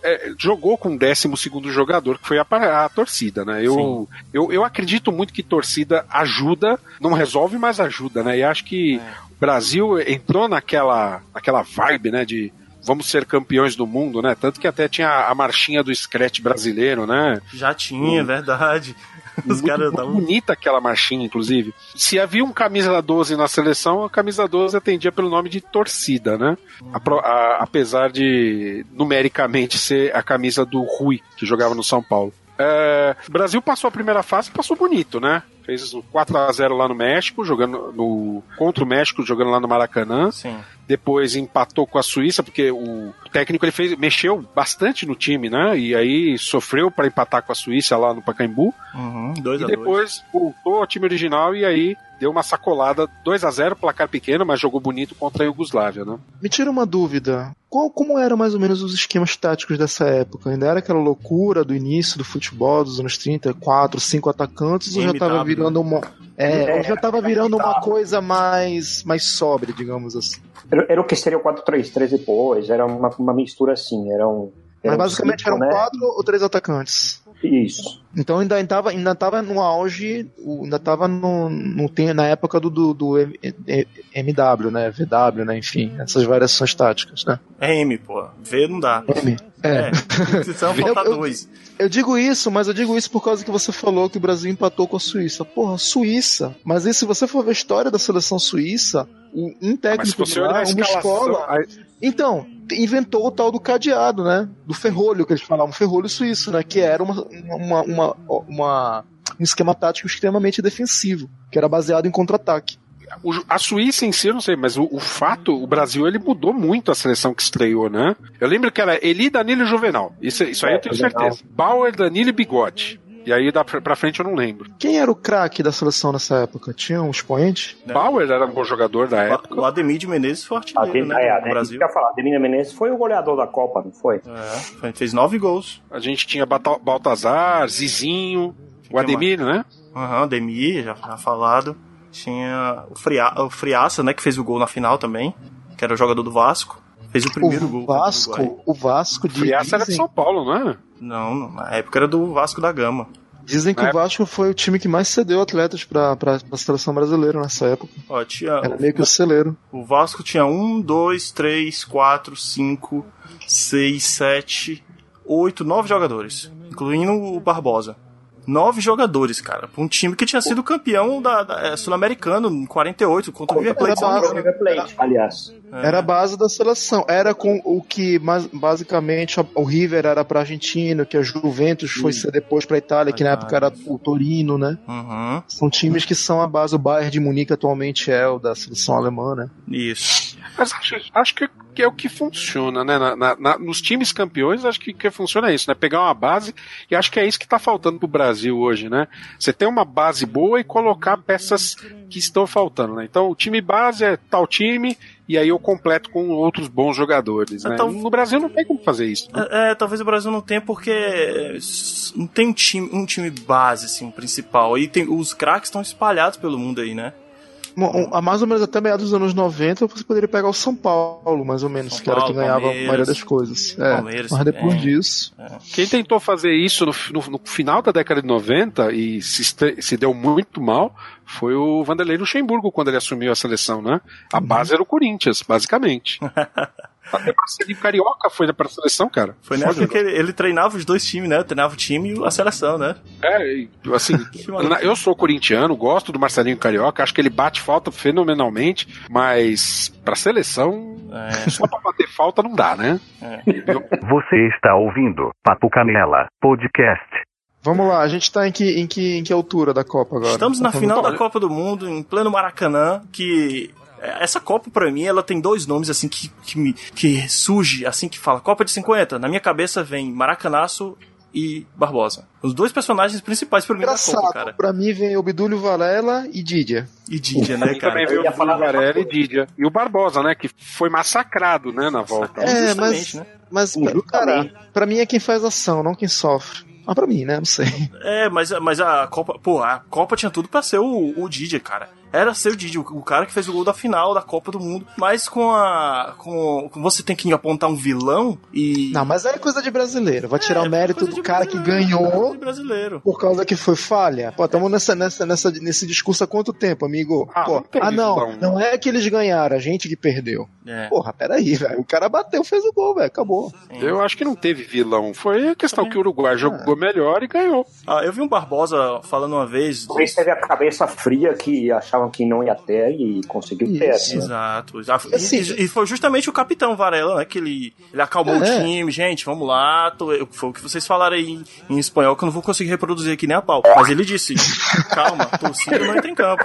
é, jogou com o 12 jogador, que foi a, a torcida, né? Eu, eu, eu acredito muito que torcida ajuda, não resolve, mas ajuda, né? E acho que o Brasil entrou naquela, naquela vibe, né? De vamos ser campeões do mundo, né? Tanto que até tinha a marchinha do Scratch brasileiro, né?
Já tinha, verdade. Os
muito,
caras estavam.
bonita aquela marchinha, inclusive. Se havia um camisa 12 na seleção, a camisa 12 atendia pelo nome de torcida, né? Apro- a- apesar de numericamente ser a camisa do Rui, que jogava no São Paulo. É, o Brasil passou a primeira fase, passou bonito, né? Fez o 4 a 0 lá no México, jogando no contra o México, jogando lá no Maracanã.
Sim.
Depois empatou com a Suíça, porque o técnico ele fez, mexeu bastante no time, né? E aí sofreu para empatar com a Suíça lá no Pacaembu.
Uhum, dois
E
a dois.
depois voltou ao time original e aí deu uma sacolada 2 a 0 placar pequeno, mas jogou bonito contra a Iugoslávia, né?
Me tira uma dúvida. Qual, como eram mais ou menos os esquemas táticos dessa época? Ainda era aquela loucura do início do futebol dos anos 30, quatro, cinco atacantes, ou já tava virando uma. É,
É,
ou já tava virando uma coisa mais, mais sóbria, digamos assim.
Era, era o que seria o 4-3-3 depois, era uma, uma mistura assim, era um. era
Mas
um
basicamente
ciclo,
eram
né?
quatro ou três atacantes.
Isso.
Então ainda estava ainda tava no auge, ainda estava no, no, na época do, do, do MW, né? VW, né? Enfim, essas variações táticas, né?
É M, pô. V não dá.
M. É.
É. Precisam faltar
Eu- eu-
dois.
Eu digo isso, mas eu digo isso por causa que você falou que o Brasil empatou com a Suíça. Porra, Suíça. Mas aí, se você for ver a história da seleção suíça, um
Mas se
técnico
você
de
olhar
lá, uma
escalação,
escola. Então, inventou o tal do cadeado, né? Do ferrolho, que eles falavam, ferrolho suíço, né? Que era uma, uma, uma, uma- um esquema tático extremamente defensivo, que era baseado em contra-ataque.
a Suíça em si, eu não sei, mas o, o fato, o Brasil ele mudou muito a seleção que estreou, né? Eu lembro que era Eli, Danilo e Juvenal. Isso, isso aí
É,
eu tenho
Juvenal.
certeza. Bauer, Danilo e Bigode. E aí da pra frente eu não lembro.
Quem era o craque da seleção nessa época? Tinha um expoente?
Bauer era um bom jogador da época.
O Ademir de Menezes foi artilheiro,
Ademir,
né?
é,
no
Ademir,
Brasil.
quer falar, Ademir Menezes foi o goleador da Copa, não foi?
É, foi- fez nove gols.
A gente tinha Baltazar, Zizinho, o Ademir, né?
Aham, Ademir, já, já falado. Tinha o, Fria, o Friaça, né? Que fez o gol na final também. Que era o jogador do Vasco. Fez o primeiro
o
gol.
Vasco, o Vasco de,
Friaça era de
dizem,
São Paulo, não é?
Não, não, na época era do Vasco da Gama.
dizem que
Na
o Vasco foi o time que mais cedeu atletas pra, pra, pra seleção brasileira nessa época.
Ó, tinha,
Era meio que o celeiro.
o Vasco tinha um, dois, três, quatro, cinco, seis, sete, oito, nove jogadores. Incluindo o Barbosa. Nove jogadores, cara. Pra um time que tinha sido campeão da, da- é, sul-americano em 48 contra o River Plate.
Era
engano.
River Plate, aliás.
Era a base da seleção. Era com o que basicamente o River era pra Argentina, que a Juventus foi ser depois pra Itália, que na época era o Torino, né?
Uhum,
São times que são a base. O Bayern de Munique atualmente é o da seleção alemã, né?
isso.
Mas acho, acho que, é o que funciona, né? Na- na- na- nos times campeões, acho que, que funciona isso, né? Pegar uma base, e acho que é isso que tá faltando pro Brasil hoje, né? Você tem uma base boa e colocar peças que estão faltando, né? Então, o time base é tal time, e aí eu completo com outros bons jogadores, né?
Então-
no Brasil não tem como fazer isso. né?
É, é, talvez o Brasil não tenha porque é, não tem um time, um time base, assim, principal. E tem, os craques estão espalhados pelo mundo aí, né?
Há mais ou menos até meados dos anos 90, você poderia pegar o São Paulo, mais ou menos,
São
que era
Paulo,
quem ganhava a
Palmeiras.
maioria das coisas. É,
Palmeiras
mas depois
também.
disso.
Quem tentou fazer isso no, no- no final da década de 90 e se, se deu muito mal foi o Vanderlei Luxemburgo quando ele assumiu a seleção, né? A base era o Corinthians, basicamente. Até Marcelinho Carioca foi para a seleção, cara.
Foi na época que ele, ele treinava os dois times, né? Treinava o time e a seleção, né?
É, assim, eu sou corintiano, gosto do Marcelinho Carioca, acho que ele bate falta fenomenalmente, mas pra seleção,
É.
só pra bater falta não dá, né?
Você está ouvindo Papo Canela Podcast.
Vamos lá, a gente tá em que, em que, em que altura da Copa agora?
Estamos na
Tá
final da Copa do Mundo, em pleno Maracanã, que é, essa Copa pra mim ela tem dois nomes assim que que, me, que surge assim que fala Copa de 50. Na minha cabeça vem Maracanaço e Barbosa. Os dois personagens principais pra mim da Copa,
Engraçado,
cara.
pra mim vem Obdúlio Varela e Didia.
E Didia, né, cara?
Também veio o Varela e Didia. E o Barbosa, né? Que foi massacrado, né, na volta.
É,
Justamente,
mas,
né?
mas cara, pra mim é quem faz ação, não quem sofre. Mas pra mim, né? Não sei.
É, mas, mas a Copa, pô, a Copa tinha tudo pra ser o, o Didia, cara. Era ser o Didia, o, cara que fez o gol da final da Copa do Mundo. Mas com a. Com, com você tem que apontar um vilão e.
Não, mas é coisa de brasileiro. Vai tirar
É,
o mérito
coisa
do cara que
coisa
ganhou
de brasileiro.
por causa que foi falha. Pô, estamos nessa, nessa, nessa, nesse discurso há quanto tempo, amigo?
Ah,
Pô,
não
ah, não, não é que eles ganharam, a gente que perdeu.
É.
Porra, peraí, velho. O cara bateu, fez o gol, velho. Acabou.
Eu acho que não teve vilão. Foi a questão que o Uruguai jogou melhor e ganhou.
Ah, eu vi um Barbosa falando uma vez.
Talvez teve a cabeça fria que achavam que não ia ter e conseguiu ter.
Isso.
né?
Exato.
Assim,
e, e foi justamente o capitão Varela, né? Que ele, ele acalmou
É.
o time, gente, vamos lá. tô- eu- foi o que vocês falaram aí em, em espanhol que eu não vou conseguir reproduzir aqui nem a pau. Mas ele disse: calma, torcida não entra em campo.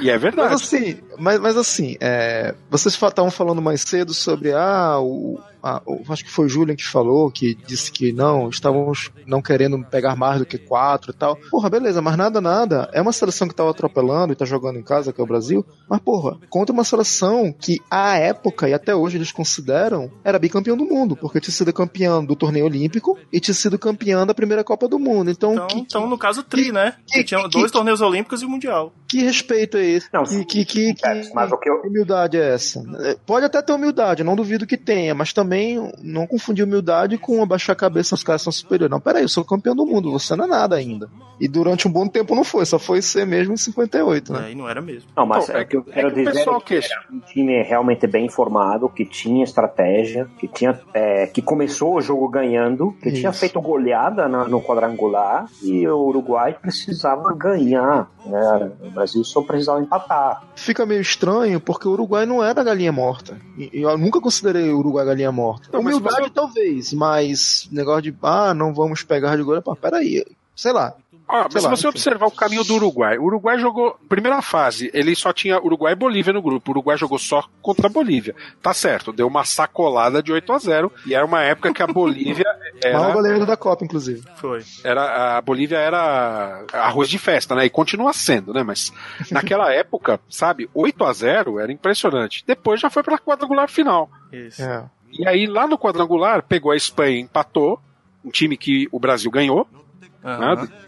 E é verdade.
Mas assim, mas, mas assim, é, vocês estavam falando mais cedo sobre ah, o, a- o- acho que foi o Julian que falou, que disse que não, estávamos não querendo pegar mais do que quatro e tal. Porra, beleza, mas nada, nada. É uma seleção que tava atropelando e tá jogando em casa, que é o Brasil. Mas, porra, contra uma seleção que, à época e até hoje eles consideram, era bicampeão do mundo, porque tinha sido campeão do torneio olímpico e tinha sido campeão da primeira Copa do Mundo. Então,
Então,
que,
então no caso, tri, né?
que-
Que tinha
que-
dois
que-
torneios olímpicos e o Mundial.
Que respeito é esse?
Não,
que, que, que,
É,
que-
Mas o que eu,
que humildade é essa? É, Pode até ter humildade, eu não duvido que tenha, mas também não confundir humildade com abaixar a cabeça, os caras são superiores. Não, peraí, eu sou campeão do mundo, você não é nada ainda. E durante um bom tempo não foi, só foi ser mesmo em 58, né?
Aí não era mesmo.
Não, mas
Então,
é,
é
o que eu
que-
quero
é que
dizer
pessoal
é que
que-
era um time realmente bem formado, que tinha estratégia, que tinha é, que começou o jogo ganhando, que tinha
Isso.
feito goleada na- no quadrangular e o Uruguai precisava ganhar. Né? O Brasil só precisava empatar.
Fica meio estranho porque o Uruguai não era galinha morta. E- Eu nunca considerei o Uruguai galinha morta.
Não, mas
humildade
você-
talvez, mas negócio de, ah, não vamos pegar de gol, pá, peraí. Sei lá,
Ah, mas
Sei
se
lá,
você
enfim.
observar o caminho do Uruguai, o Uruguai jogou. Primeira fase, ele só tinha Uruguai e Bolívia no grupo. O Uruguai jogou só contra a Bolívia. Tá certo, deu uma sacolada de 8 a 0 E era uma época que a Bolívia Era,
Maior goleiro da Copa, inclusive.
Foi.
era, a Bolívia era arroz de festa, né? E continua sendo, né? Mas naquela época, sabe, 8 a 0 era impressionante. Depois já foi pra quadrangular final.
Isso.
É.
E aí, lá no quadrangular, pegou a Espanha e empatou. Um time que o Brasil ganhou.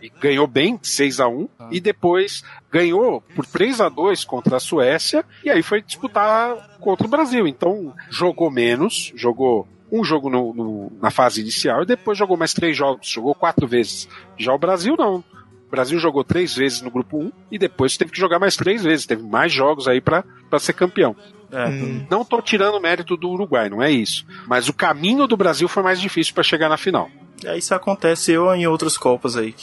E ganhou bem, 6 a 1 E depois ganhou por 3 a 2 contra a Suécia. E aí foi disputar contra o Brasil. Então, jogou menos, jogou um jogo no- no- na fase inicial e depois jogou mais três jogos, jogou quatro vezes. Já o Brasil não. O Brasil jogou três vezes no grupo 1 e depois teve que jogar mais três vezes. Teve mais jogos aí pra ser campeão.
É.
Hum.
Não tô tirando o mérito do Uruguai, não é isso. Mas o caminho do Brasil foi mais difícil pra chegar na final.
E aí isso aconteceu em outras Copas aí,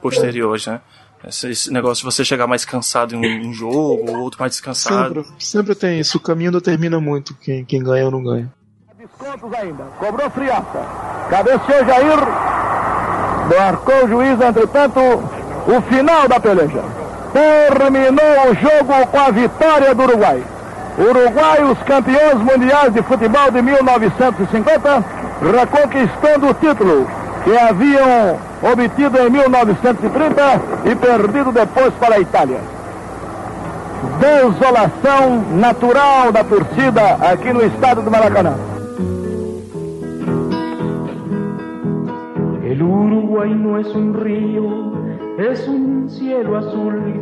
posteriores, né? Esse, negócio de você chegar mais cansado em um, em um jogo, o outro mais descansado.
Sempre, sempre tem isso. O caminho determina muito quem, quem ganha ou não ganha.
Descontos ainda. Cobrou Friaça. Cabeceou Jair. Marcou o juiz, entretanto, o final da peleja. Terminou o jogo com a vitória do Uruguai. Uruguai, os campeões mundiais de futebol de 1950, reconquistando o título que haviam obtido em 1930 e perdido depois para a Itália. Desolação natural da torcida aqui no estádio do Maracanã.
El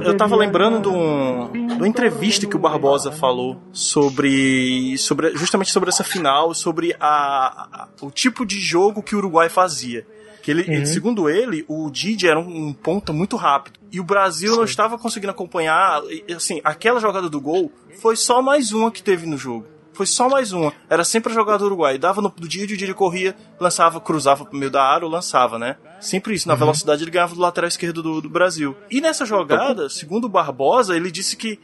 Eu tava lembrando de, um, de uma entrevista que o Barbosa falou sobre, sobre justamente sobre essa final, sobre a, a- o tipo de jogo que o Uruguai fazia. Que ele, ele- segundo ele, o Didi era um, um ponta muito rápido. E o Brasil não estava conseguindo acompanhar. Assim, aquela jogada do gol foi só mais uma que teve no jogo. Foi só mais uma. Era sempre a jogada do Uruguai. Dava no do Didi, o Didi corria, lançava, cruzava pro meio da área ou lançava, né? Sempre isso. Na velocidade ele ganhava do lateral esquerdo do, do Brasil. E nessa jogada, segundo o Barbosa, ele disse que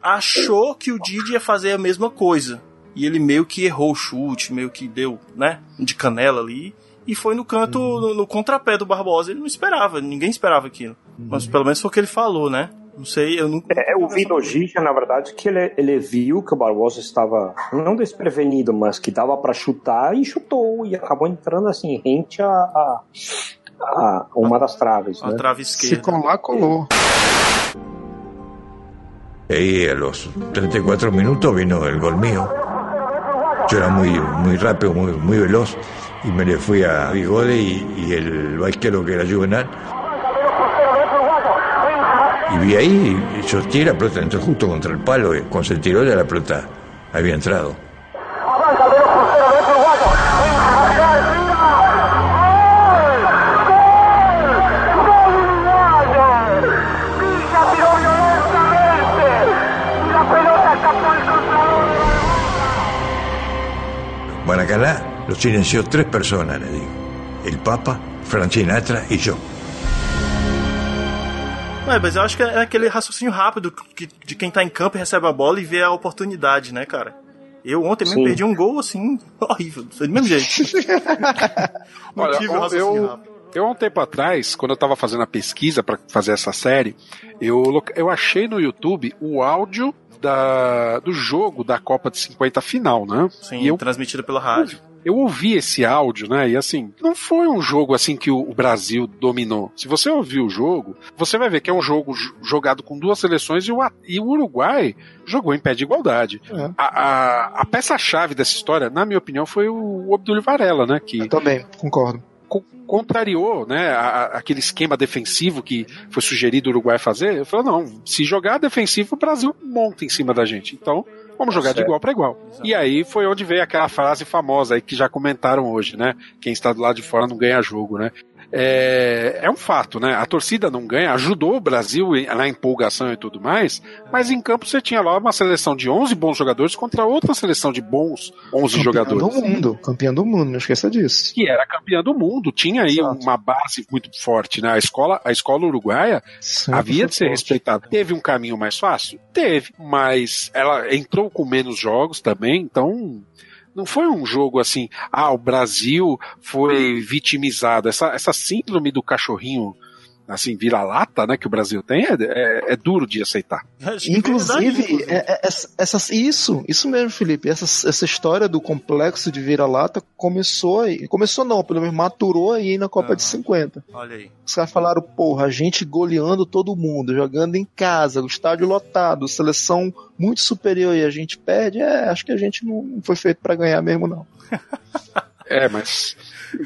achou que o Didi ia fazer a mesma coisa. E ele meio que errou o chute, meio que deu, né? De canela ali. E foi no canto, no, no contrapé do Barbosa. Ele não esperava, ninguém esperava aquilo. Mas pelo menos foi o que ele falou, né? Não sei, eu não.
É, eu vi no Giga, na verdade, que ele, ele viu que o Barbosa estava não desprevenido, mas que dava para chutar e chutou e acabou entrando assim, rente a, a, a uma das traves.
A
né?
trave
Se
esquerda.
colar, colou.
Y a los 34 minutos vino el gol mío. Yo era muy, muy rápido, muy, muy veloz y me le fui a Bigode y, y el vaquero que era Juvenal. Y vi ahí, y yo tiré la pelota, entró justo contra el palo y cuando se tiró ya la pelota había entrado. Maracaná lo silenció tres personas, le digo. El Papa, Frank Sinatra y yo.
É, mas eu acho que é aquele raciocínio rápido que- de quem tá em campo e recebe a bola e vê a oportunidade, né, cara? Eu ontem mesmo
Sim.
perdi um gol assim, horrível, foi do mesmo jeito. Não
Olha,
tive o raciocínio
eu,
rápido.
eu, há um tempo atrás, quando eu tava fazendo a pesquisa pra fazer essa série, eu, eu achei no YouTube o áudio da, do jogo da Copa de 50 final, né?
Sim,
E eu,
transmitido pela rádio.
Eu ouvi esse áudio, né? E assim, não foi um jogo assim que o, Brasil dominou. Se você ouvir o jogo, você vai ver que é um jogo jogado com duas seleções e o, e o Uruguai jogou em pé de igualdade.
É.
A, a- a peça-chave dessa história, na minha opinião, foi o Obdulio Varela, né? Que
Também, concordo.
co- contrariou né, a- aquele esquema defensivo que foi sugerido o Uruguai fazer. Ele falou: não, se jogar defensivo, o Brasil monta em cima da gente. Então, vamos jogar de
Certo.
igual para igual. E aí foi onde veio aquela frase famosa aí que já comentaram hoje, né? Quem está do lado de fora não ganha jogo, né? É, é um fato, né? A torcida não ganha, ajudou o Brasil na empolgação e tudo mais, mas em campo você tinha lá uma seleção de 11 bons jogadores contra outra seleção de bons 11
Campeão
jogadores
do mundo. Campeão do mundo, não esqueça disso.
que era campeã do mundo, tinha aí
Exato.
uma base muito forte, né? A escola, a escola uruguaia havia de ser
forte.
respeitada. Teve um caminho mais fácil? Teve, mas ela entrou com menos jogos também, então não foi um jogo assim, ah, o Brasil foi vitimizado. Essa, essa síndrome do cachorrinho assim, vira-lata, né, que o Brasil tem, é, é, é duro de aceitar.
Inclusive, é, é, essas, isso, isso mesmo, Felipe. Essa, essa história do complexo de vira-lata começou aí. Começou não, pelo menos maturou aí na Copa
Aham.
de 50.
Olha aí.
Os caras falaram, porra, a gente goleando todo mundo, jogando em casa, o estádio lotado, seleção muito superior e a gente perde. É, acho que a gente não foi feito pra ganhar mesmo, não.
É, mas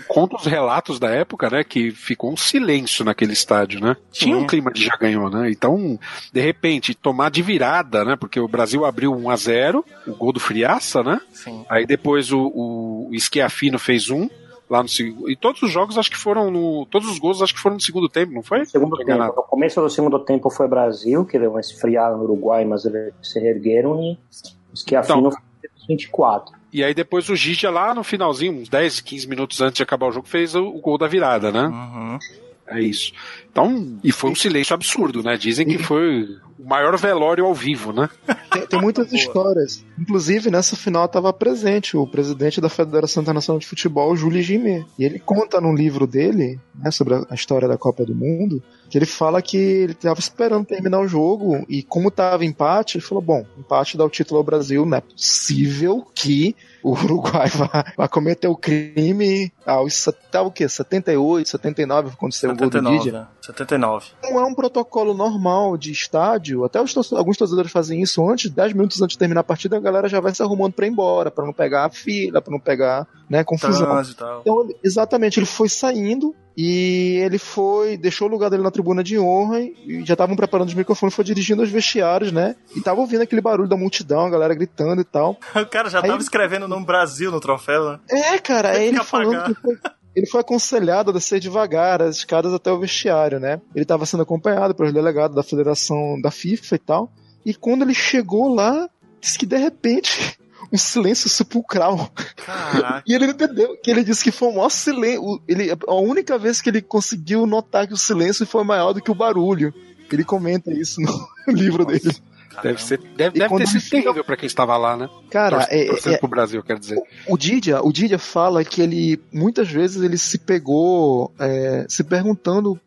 conta os relatos da época, né, que ficou um silêncio naquele estádio, né? Tinha um clima de já ganhou, né? Então, de repente, tomar de virada, né? Porque o Brasil abriu 1 a 0 o gol do Friaça, né?
Sim.
Aí depois o, o Schiaffino fez um lá no segundo. E todos os jogos acho que foram no. Todos os gols acho que foram no segundo tempo, não foi?
Segundo
Tô
tempo. No começo do segundo tempo foi Brasil, que deu uma esfriada no Uruguai, mas eles se reergueram e afinam
Então.
foi 24.
E aí depois o Gigia lá no finalzinho, uns 10, 15 minutos antes de acabar o jogo, fez o, o gol da virada, né?
Uhum.
É isso. Então, e foi um silêncio absurdo, né? Dizem que foi o maior velório ao vivo, né?
Tem, tem muitas histórias. Inclusive, nessa final estava presente o presidente da Federação Internacional de Futebol, Júlio Gimet. E ele conta num livro dele, né, sobre a história da Copa do Mundo, que ele fala que ele estava esperando terminar o jogo e como estava empate, ele falou, bom, empate dá o título ao Brasil, não é possível que o Uruguai vá, vá cometer o crime aos até o quê? 78, 79, quando saiu o gol do
79,
Didier.
né? 79.
Não é um protocolo normal de estádio. Até os torce- alguns torcedores fazem isso antes, 10 minutos antes de terminar a partida, a galera já vai se arrumando pra ir embora, pra não pegar a fila, pra não pegar, né, confusão.
Trânsito.
Então, ele- exatamente, ele foi saindo e ele foi, deixou o lugar dele na tribuna de honra e já estavam preparando os microfones, foi dirigindo aos vestiários, né? E tava ouvindo aquele barulho da multidão, a galera gritando e tal.
O cara já
Aí-
tava escrevendo o nome Brasil no troféu, né?
É, cara,
que
ele falando que foi, ele foi aconselhado a descer devagar as escadas até o vestiário, né? Ele estava sendo acompanhado pelos delegados da federação da FIFA e tal. E quando ele chegou lá, disse que de repente um silêncio sepulcral.
Caraca.
E ele entendeu que ele disse que foi o maior silêncio. Ele, a única vez que ele conseguiu notar que o silêncio foi maior do que o barulho. Ele comenta isso no livro dele.
Deve, ser, deve, deve ter sido terrível pra quem estava lá, né?
Cara,
Torce-
é-
torcendo
é-
pro Brasil, quer dizer.
O Didia, o Didia fala que ele muitas vezes ele se pegou é, se perguntando.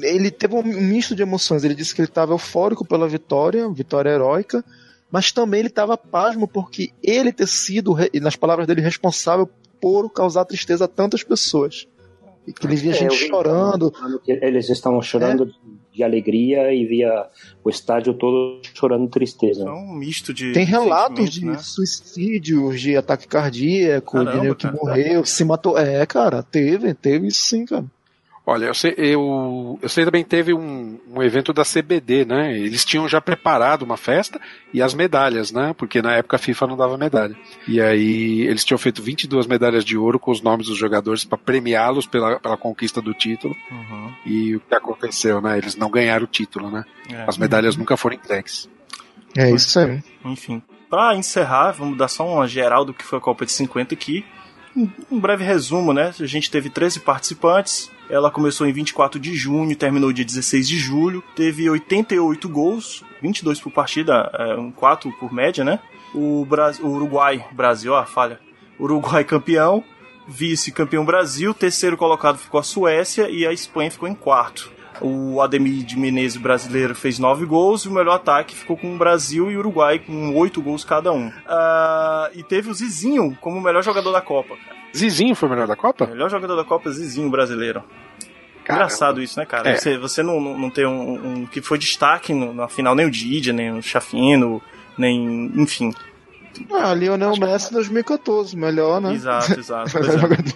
Ele teve um misto de emoções. Ele disse que ele estava eufórico pela vitória, vitória heróica, mas também ele estava pasmo porque ele ter sido, nas palavras dele, responsável por causar tristeza a tantas pessoas. E que ele via
É,
gente
vi
chorando.
Eles estavam chorando de, alegria e via o estádio todo chorando de tristeza.
É um misto de.
Tem relatos de
né?
suicídios, de ataque cardíaco,
Caramba,
de nego que
cara.
morreu, se matou. É, cara, teve, teve isso sim, cara.
Olha, eu sei, eu, eu sei também teve um, um evento da CBD, né? Eles tinham já preparado uma festa e as medalhas, né? Porque na época a FIFA não dava medalha. E aí eles tinham feito 22 medalhas de ouro com os nomes dos jogadores para premiá-los pela, pela conquista do título.
Uhum.
E o que aconteceu, né? Eles não ganharam o título, né?
É.
As medalhas nunca foram entregues.
É isso aí.
Enfim. Pra encerrar, vamos dar só uma geral do que foi a Copa de 50 aqui. Um, um breve resumo, né? A gente teve 13 participantes. Ela começou em 24 de junho terminou dia 16 de julho. Teve 88 gols, 22 por partida, é, um 4 por média, né? O, Bra o Uruguai, Brasil, ó, falha. Uruguai campeão, vice-campeão Brasil, terceiro colocado ficou a Suécia e a Espanha ficou em quarto. O Ademir de Menezes brasileiro fez nove gols e o melhor ataque ficou com o Brasil e o Uruguai com oito gols cada um. Ah, e teve o Zizinho como o melhor jogador da Copa. cara.
Zizinho foi o melhor da Copa?
Melhor jogador da Copa, Zizinho brasileiro.
Caramba.
Engraçado isso, né, cara?
É.
Você, você não, não, não tem um, um que foi destaque no- na final, nem o Didia, nem o Chafino, nem. Enfim.
Ah, Lionel Messi 2014, melhor, né?
Exato, exato. É.
jogador.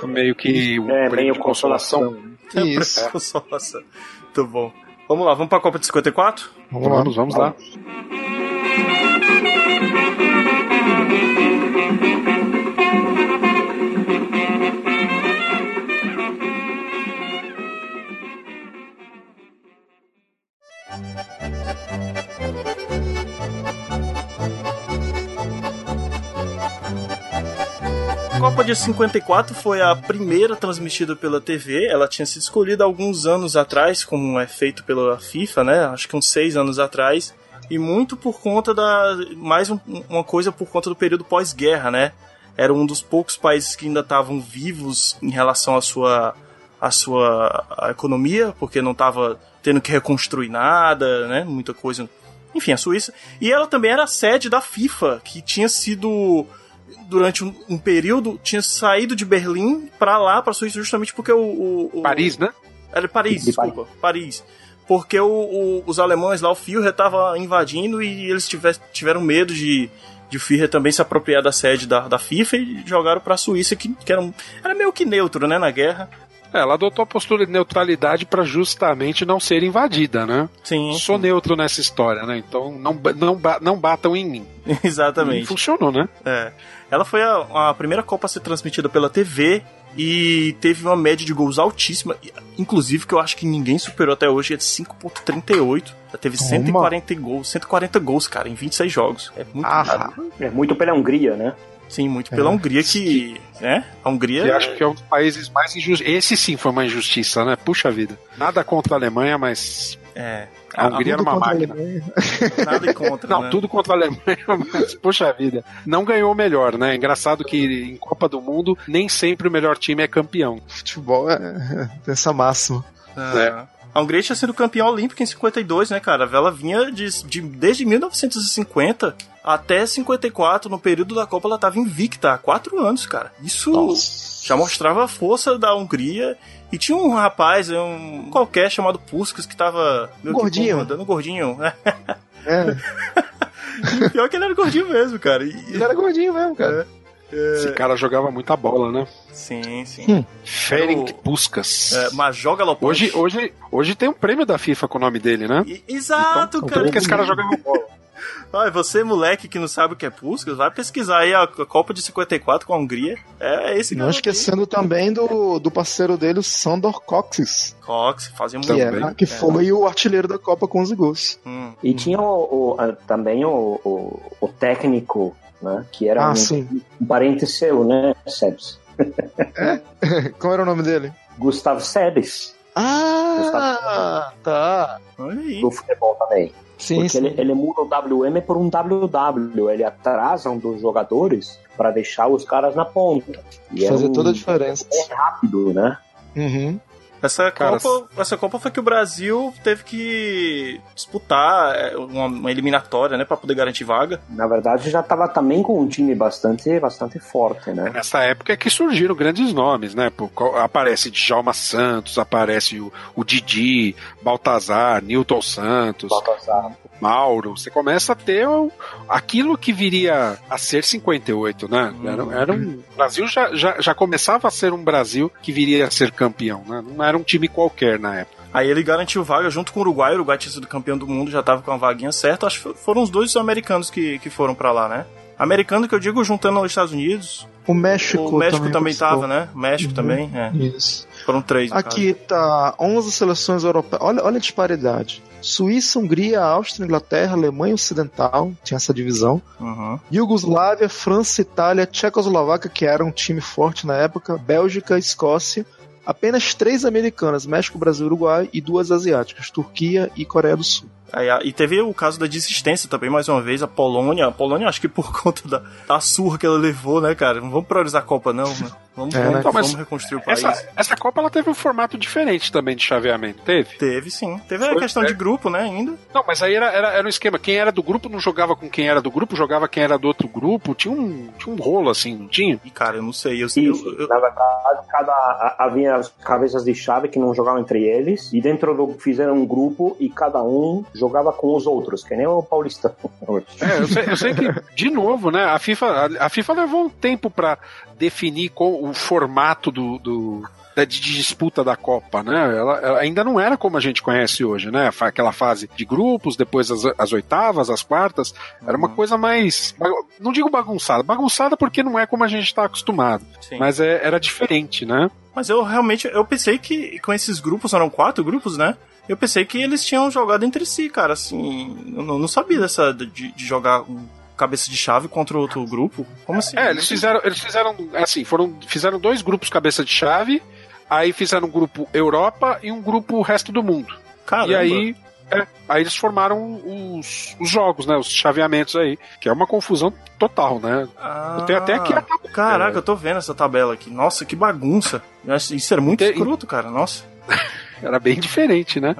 Foi meio que um
É,
prêmio
meio
de consolação.
Isso.
Nossa, muito bom. Vamos lá, vamos pra Copa de 54?
Vamos lá.
Vamos, vamos lá.
A Copa de 54 foi a primeira transmitida pela TV. Ela tinha sido escolhida alguns anos atrás, como é feito pela FIFA, né? Acho que uns seis anos atrás. E muito por conta da. Mais um- uma coisa por conta do período pós-guerra, né? Era um dos poucos países que ainda estavam vivos em relação à sua, a sua economia, porque não estava tendo que reconstruir nada, né? Muita coisa. Enfim, a Suíça. E ela também era a sede da FIFA, que tinha sido durante um, um período tinha saído de Berlim para lá, para Suíça, justamente porque o, o, o
Paris, né?
Era Paris,
De
desculpa, Paris. Porque o, o- os alemães lá, o Führer estava invadindo e eles tiver- tiveram medo de, de o Führer também se apropriar da sede da, da FIFA e jogaram pra Suíça, que, que era, um- era meio que neutro, né, na guerra.
É, ela adotou a postura de neutralidade para justamente não ser invadida, né?
Sim.
Sou neutro nessa história, né? Então não, não, não batam em mim. E
Exatamente.
funcionou, né?
É. Ela foi a, a primeira Copa a ser transmitida pela TV e teve uma média de gols altíssima, inclusive que eu acho que ninguém superou até hoje, é de 5.38. Ela teve
Toma.
140 gols, 140 gols, cara, em 26 jogos. É muito
Ah,
É muito pela Hungria, né?
Sim, muito pela
É.
Hungria que, né? A Hungria
Que acho que é um dos países mais injustos. Esse sim foi uma injustiça, né? Puxa vida. Nada contra a Alemanha, mas
é
a Hungria era uma
a
máquina.
Nada contra,
Não,
né?
tudo contra a Alemanha, mas puxa vida. Não ganhou o melhor, né? Engraçado que em Copa do Mundo nem sempre o melhor time é campeão.
Futebol é, tem essa máxima.
Ah, A Hungria tinha sido campeã olímpica em 52, né, cara? Ela vinha de, de- desde 1950 até 54, no período da Copa, ela tava invicta há quatro anos, cara. Isso já mostrava a força da Hungria. E tinha um rapaz, um qualquer chamado Puskas, que tava meio que
Gordinho.
comandando, gordinho. né?
É,
E Pior que ele era gordinho mesmo, cara. E-
ele era gordinho mesmo, cara.
Esse cara jogava muita bola, né?
Sim, sim.
Ferenc
Eu-
Puskas.
É, mas joga Lopes.
Hoje, hoje, hoje tem um prêmio da FIFA com o nome dele, né?
E- Exato,
Então,
cara.
Porque esse cara jogava bola.
Ai, você, moleque que não sabe o que é Puskas, vai pesquisar aí a Copa de 54 com a Hungria. É esse
Não esquecendo também do, do parceiro dele, o Sandor Coxes,
Cox, fazia muito
era, que foi o artilheiro da Copa com 11 gols.
Hum.
E tinha o, o- a- também o, o, o técnico, né? Que era
Ah,
um, um parente seu, né, Sebs?
Qual era o nome dele?
Gustavo Sebes,
Ah, tá.
Olha aí.
do futebol também.
Sim,
Porque
sim.
ele, ele muda o WM por um WW. Ele atrasa um dos jogadores para deixar os caras na ponta. E é
Fazer
um-
toda a diferença.
É rápido, né?
Uhum.
Essa
Cara,
Copa, essa Copa foi que o Brasil teve que disputar é, uma, uma eliminatória, né, Pra poder garantir vaga.
Na verdade, já estava também com um time bastante, bastante forte, né?
Nessa época é que surgiram grandes nomes, né? Aparece Djalma Santos, aparece o, o Didi, Baltazar, Newton Santos,
Baltazar.
Mauro. Você começa a ter o- aquilo que viria a ser 58, né? Era, era um, o Brasil já, já, já começava a ser um Brasil que viria a ser campeão, né? Não era um time qualquer na época.
Aí ele garantiu vaga junto com o Uruguai. O Uruguai tinha sido campeão do mundo, já tava com a vaguinha certa. Acho que foram os dois americanos que, que foram pra lá, né? Americano que eu digo juntando os Estados Unidos.
O México,
o México também,
participou.
tava, né? México
Uhum.
também, é.
Isso.
Foram três.
Aqui tá 11 seleções europeias. Olha, olha a disparidade. Suíça, Hungria, Áustria, Inglaterra, Alemanha Ocidental, tinha essa divisão.
caso. Uhum.
Iugoslávia, França, Itália, Tchecoslováquia, que era um time forte na época, Bélgica, Escócia. Apenas três americanas, México, Brasil, Uruguai e duas asiáticas, Turquia e Coreia do Sul.
Aí, e teve o caso da desistência também, mais uma vez, a Polônia. A Polônia, acho que por conta da, da surra que ela levou, né, cara? Não vamos priorizar a Copa, não, né? Vamos,
É,
vamos,
né?
Vamos reconstruir o país.
Essa, essa Copa ela teve um formato diferente também de chaveamento, teve?
Teve, sim. Teve a
Foi,
questão
é.
de grupo, né, ainda.
Não, mas aí era, era, era um esquema. Quem era do grupo não jogava com quem era do grupo, jogava quem era do outro grupo. Tinha um, tinha um rolo assim, não tinha?
E, cara, eu não sei. Eu, sei
Isso,
eu, eu-
na verdade, cada, a- havia as cabeças de chave que não jogavam entre eles, e dentro do fizeram um grupo e cada um jogava com os outros, que nem o Paulistão.
É, eu sei, eu sei que, de novo, né? A FIFA, a, a FIFA levou um tempo pra definir qual, o formato do. do de disputa da Copa, né? Ela, ela ainda não era como a gente conhece hoje, né? Aquela fase de grupos, depois as, as oitavas, as quartas. Era uma coisa mais. Não digo bagunçada. Bagunçada porque não é como a gente está acostumado.
sim.
Mas é- era diferente, né?
Mas eu realmente, eu pensei que com esses grupos, eram quatro grupos, né? Eu pensei que eles tinham jogado entre si, cara, assim, eu não, não sabia dessa, de, de jogar um cabeça de chave contra outro grupo. Como assim?
É, eles fizeram, eles fizeram assim, foram, fizeram dois grupos cabeça de chave, aí fizeram um grupo Europa e um grupo resto do mundo.
Caramba.
E aí É, aí eles formaram os, os jogos, né? Os chaveamentos aí, que é uma confusão total, né?
Ah,
eu tenho até aqui a tabela.
Caraca, eu tô vendo essa tabela aqui. Nossa, que bagunça. Isso era muito
Tem-
escroto, cara. Nossa.
Era bem diferente, né?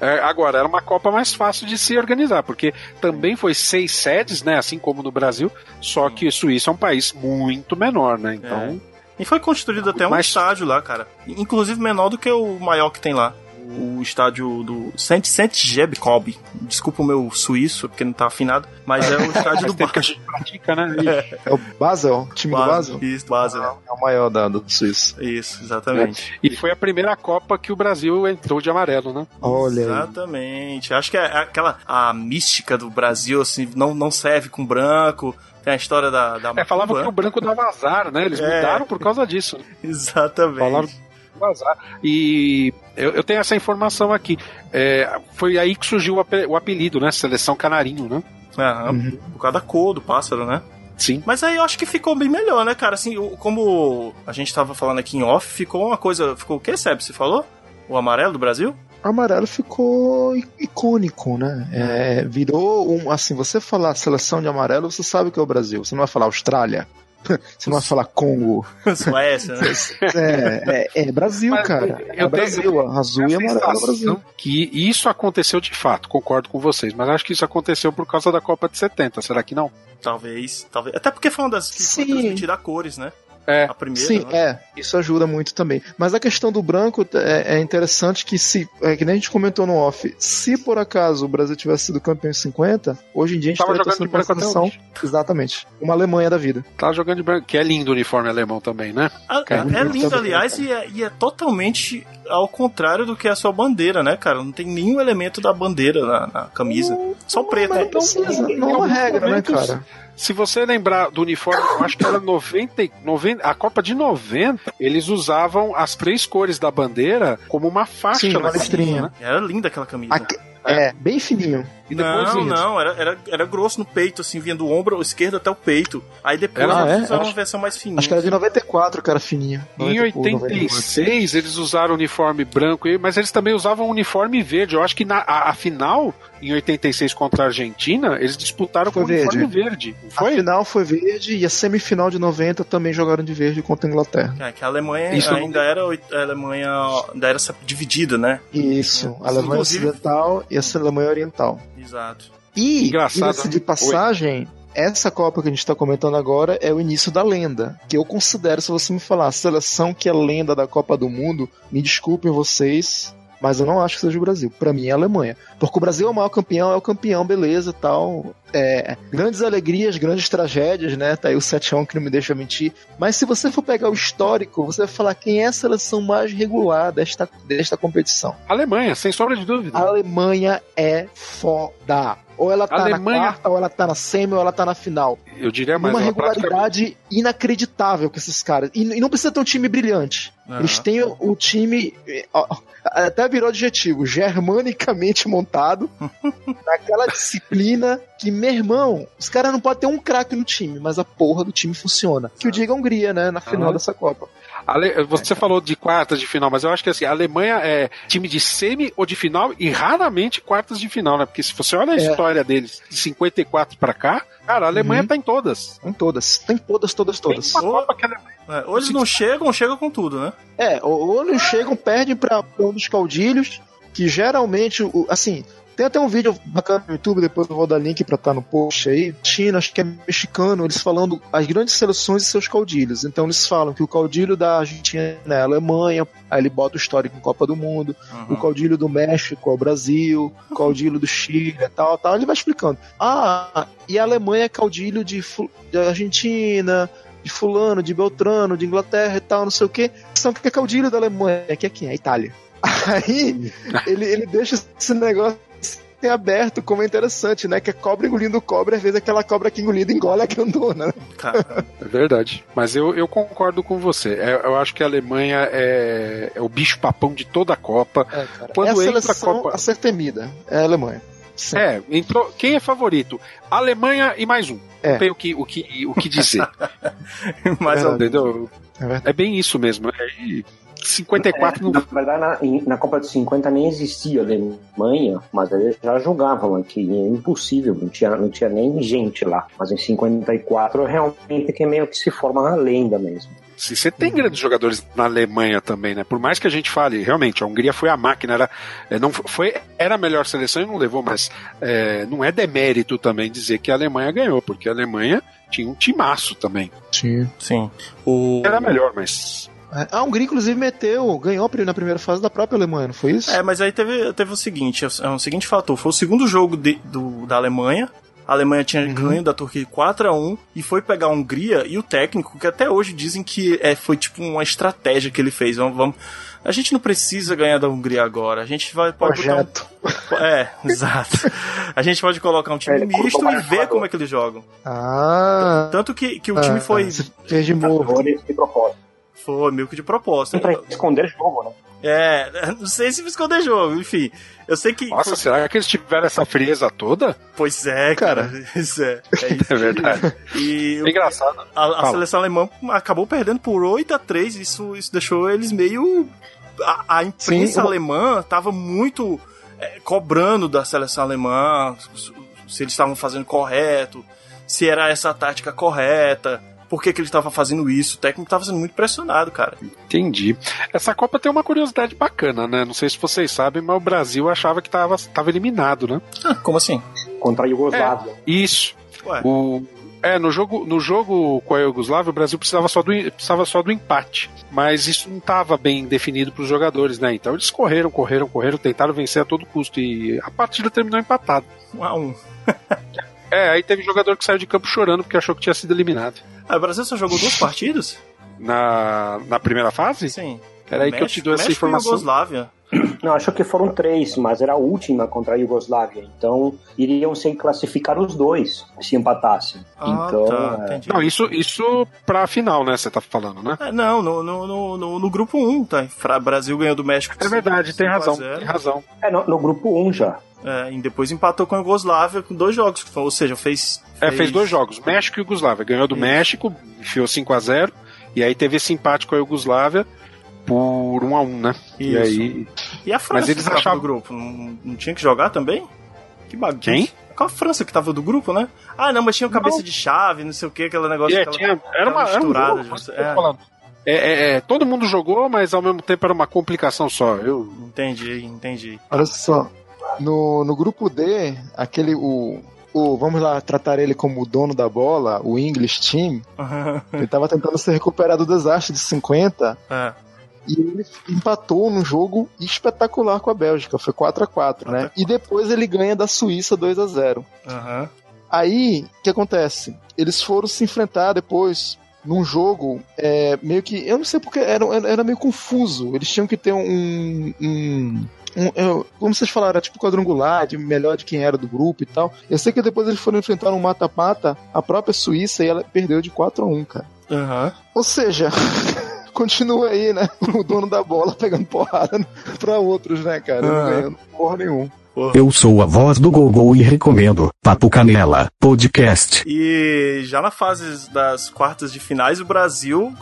É, agora, era uma Copa mais fácil de se organizar, porque também foi seis sedes, né? Assim como no Brasil, só que Suíça é um país muito menor, né? Então.
E foi construído até um
Mas-
estádio lá, cara. Inclusive menor do que o maior que tem lá. O estádio do Saint Saint Jebkob. Desculpa o meu suíço, porque não tá afinado. Mas é o estádio do
tempo que a
Basel.
gente pratica, né?
É o Basel, o time do Basel.
Isso, Basel.
É o maior da, do Suíço.
Isso, exatamente.
E foi a primeira Copa que o Brasil entrou de amarelo, né?
Olha aí.
Exatamente. Acho que é aquela a mística do Brasil, assim, não, não serve com branco. Tem a história da. da
É, falava que o branco dava azar, né? Eles
É.
mudaram por causa disso.
Exatamente.
Falaram que dava azar. E eu, eu tenho essa informação aqui. É, foi aí que surgiu o ape- o apelido, né? Seleção Canarinho, né?
Aham, Por causa da cor do pássaro, né?
Sim.
Mas aí eu acho que ficou bem melhor, né, cara? Assim, como a gente tava falando aqui em off, ficou uma coisa. Ficou o que, Seb? Você falou? O amarelo do Brasil?
O amarelo ficou icônico, né? É, virou um. Assim, você falar seleção de amarelo, você sabe que é o Brasil. Você não vai falar Austrália. Você não vai falar Congo.
Suécia, né?
É, é, é Brasil,
Mas
cara. É
eu tenho-
Brasil. Azul e amarelo é Brasil.
Que isso aconteceu de fato, concordo com vocês, mas acho que isso aconteceu por causa da Copa de 70, será que não?
Talvez, talvez. Até porque foi uma das que foi
Sim.
transmitida a cores, né?
É.
A primeira.
Sim,
né?
é, isso ajuda muito também. Mas a questão do branco é, é interessante que se, é que nem a gente comentou no off, se por acaso o Brasil tivesse sido campeão em 50, hoje em dia a gente
Tava
estaria
jogando de
torcendo pra
branco.
Exatamente. Uma Alemanha da vida.
Tá jogando de branco, que é lindo o uniforme alemão também, né?
A- é
bonito
lindo,
também,
aliás, e é, e é totalmente ao contrário do que a sua bandeira, né, cara? Não tem nenhum elemento da bandeira na, na camisa. Só o preto.
Mas não precisa, não é uma regra, né, cara?
Se você lembrar do uniforme, eu acho que era 90, e- 90, a Copa de 90, eles usavam as três cores da bandeira como uma faixa
Sim,
na
uma
camisa,
listrinha.
né?
Era linda aquela camisa.
Aque- É, bem fininho.
E depois
não, não, era, era, era grosso no peito, assim, vinha do ombro esquerdo até o peito. Aí depois
Era-
eles
é?
usaram
Acho-
uma versão mais fininha.
Acho que era de 94 que era fininho.
Em
90 por 98.
86, eles usaram uniforme branco, mas eles também usavam uniforme verde. Eu acho que na a, a final, em 86 contra a Argentina, eles disputaram
Foi
com uniforme
verde.
verde. Não
A
foi?
final foi verde e a semifinal de 90 também jogaram de verde contra a Inglaterra.
É, que a Alemanha
Isso não-
ainda era oit- a Alemanha ainda era dividida, né?
Isso, a Alemanha
Inclusive-
Ocidental e a Alemanha Oriental.
Exato.
E,
Engraçado.
de passagem, essa Copa que a gente está comentando agora é o início da lenda. Que eu considero, se você me falar, a seleção que é lenda da Copa do Mundo, me desculpem vocês, mas eu não acho que seja o Brasil. Pra mim é a Alemanha. Porque o Brasil é o maior campeão, é o campeão, beleza tal. É, grandes alegrias, grandes tragédias, né? Tá aí o 7x1 que não me deixa mentir. Mas se você for pegar o histórico, você vai falar quem é a seleção mais regular desta, desta competição.
Alemanha, sem sombra de dúvida.
A Alemanha é foda. Ou ela tá
Alemanha-
na quarta, ou ela tá na semi, ou ela tá na final.
Eu diria mais
uma
praticamente-
regularidade inacreditável com esses caras. E, e não precisa ter um time brilhante.
Aham.
Eles têm o, o time. ó, até virou adjetivo, germanicamente montado, naquela disciplina que, meu irmão, os caras não podem ter um craque no time, mas a porra do time funciona. Que o diga a Hungria, né? Na final
Aham.
dessa Copa.
Ale- Você falou de quartas de final, mas eu acho que assim, a Alemanha é time de semi ou de final e raramente quartas de final, né? Porque se você olha a
É.
história deles de 54 pra cá, cara, a Alemanha
Uhum.
tá em todas.
Em todas. Tem todas, todas, todas.
Tem uma Copa que a Alemanha
É, ou eles não chegam, chegam com tudo, né?
É, ou, ou eles chegam, perdem pra, pra um dos caudilhos, que geralmente, o- assim, tem até um vídeo bacana no YouTube, depois eu vou dar link pra estar no post aí. China, acho que é mexicano, eles falando as grandes seleções e seus caudilhos. Então eles falam que o caudilho da Argentina é a Alemanha, aí ele bota o histórico em Copa do Mundo, o caudilho do México é o Brasil, o caudilho do Chile e tal, tal. Ele vai explicando. Ah, e a Alemanha é caudilho de, de Argentina, de fulano, de Beltrano, de Inglaterra e tal, não sei o que. São que é caudilho da Alemanha, que é quem? É a Itália. Aí ele, ele deixa esse negócio assim aberto, como é interessante, né? Que é cobra engolindo cobra, às vezes aquela cobra que engolida engole a grandona. né?
Cara,
É verdade. Mas eu, eu concordo com você. É, eu acho que a Alemanha é, é o bicho papão de toda a Copa.
É, cara.
Quando
é a
entra a
seleção
Copa.
a ser temida, é a Alemanha. Sim.
É, entrou. Quem é favorito? Alemanha e mais um.
É.
Não tem o que, o que, o que dizer.
mas
entendeu?
É verdade.
É bem isso mesmo. É, e 54 não...
Na verdade, na, na Copa de 50 nem existia Alemanha, mas eles já jogavam aqui. É impossível, não tinha, não tinha nem gente lá. Mas em 54 realmente que é meio que se forma uma lenda mesmo.
Se você tem grandes jogadores na Alemanha também, né? Por mais que a gente fale, realmente, a Hungria foi a máquina, era, é, não foi, era a melhor seleção e não levou, mas é, não é demérito também dizer que a Alemanha ganhou, porque a Alemanha tinha um timaço também.
Sim.
Sim. O...
Era melhor, mas.
A Hungria, inclusive, meteu, ganhou na primeira fase da própria Alemanha, não foi isso?
É, mas aí teve, teve o seguinte, é o seguinte fator, foi o segundo jogo de- do, da Alemanha, a Alemanha tinha
Uhum.
ganho da Turquia 4 a 1 e foi pegar a Hungria e o técnico, que até hoje dizem que é, foi tipo uma estratégia que ele fez. Vamos, vamos- a gente não precisa ganhar da Hungria agora. A gente vai pode
Projeto.
botar um, É, exato. A gente pode colocar um time
É,
misto e ver
jogador.
como é que eles jogam.
Ah.
Tanto que, que o
Ah,
time
tá.
foi
fez de
propósito.
Foi meio que de proposta.
Pra esconder jogo, né?
É, não sei se me esconder jogo, enfim. Eu sei que
Nossa, será que eles tiveram essa frieza toda?
Pois é, cara. Isso é, é isso.
É verdade.
E
É engraçado.
a, a seleção alemã acabou perdendo por 8 a 3 isso, isso deixou eles meio. A, a imprensa
Sim,
alemã tava muito é, cobrando da seleção alemã se- se eles estavam fazendo correto, se era essa a tática correta, por que, que eles estavam fazendo isso. O técnico tava sendo muito pressionado, cara.
Entendi. Essa Copa tem uma curiosidade bacana, né? Não sei se vocês sabem, mas o Brasil achava que estava tava eliminado, né?
Como assim?
Contra a Iugoslávia.
Isso.
Ué.
O, é, no jogo, no jogo com a Iugoslávia, o Brasil precisava só do, precisava só do empate. Mas isso não estava bem definido para os jogadores, né? Então eles correram, correram, correram, tentaram vencer a todo custo. E a partida terminou empatada.
Um a um.
É, aí teve jogador que saiu de campo chorando porque achou que tinha sido eliminado.
Ah, o Brasil só jogou duas partidas?
Na, na primeira fase?
Sim.
Peraí que eu te dou essa
México e
informação.
Yugoslávia.
Não, acho que foram três, mas era a última contra a Iugoslávia. Então iriam se classificar os dois se empatassem.
Ah,
então,
tá,
é,
entendi.
Não, isso, isso pra final, né? Você tá falando, né?
É, não, no, no, no, no, no grupo 1, tá? Fra- Brasil ganhou do México.
É verdade, tem
5 a
razão.
0.
Tem razão.
é no, no grupo 1 já.
É, e depois empatou com a Yugoslávia com dois jogos. Ou seja, fez.
É, fez dois jogos, México e Yugoslávia. Ganhou do
Isso.
México, enfiou 5 a 0 e aí teve esse empate com a Yugoslávia por 1 a 1 né? E
Isso.
aí.
E a França
Mas eles
que tava
achavam-
do grupo? Não, não tinha que jogar também? Que bagunça.
Quem?
Qual a França que tava do grupo, né? Ah, não, mas tinha o cabeça de chave, não sei o que, aquele negócio.
É,
aquela-
tinha, era, uma,
aquela
era um
misturada
jogo,
é.
falando. É, é, é, todo mundo jogou, mas ao mesmo tempo era uma complicação só. Eu,
Entendi, entendi.
Olha só, no, no grupo D, aquele, o, o, vamos lá tratar ele como o dono da bola, o English Team, ele tava tentando se recuperar do desastre de 50
É.
e ele empatou num jogo espetacular com a Bélgica, foi 4 a 4 né? E depois ele ganha da Suíça 2 a 0
Aham.
Aí, o que acontece? Eles foram se enfrentar depois num jogo é, meio que. Eu não sei porque era, era, era meio confuso. Eles tinham que ter um. um um, eu- como vocês falaram, era tipo quadrangular, de melhor de quem era do grupo e tal. Eu sei que depois eles foram enfrentar um mata-mata a própria Suíça e ela perdeu de 4 a 1 cara.
Aham.
Ou seja, continua aí, né? O dono da bola pegando porrada pra outros, né, cara? Não
Aham.
ganhando porra nenhuma.
Eu sou a voz do Gogol e recomendo Papo Canela Podcast.
E já na fase das quartas de finais, o Brasil,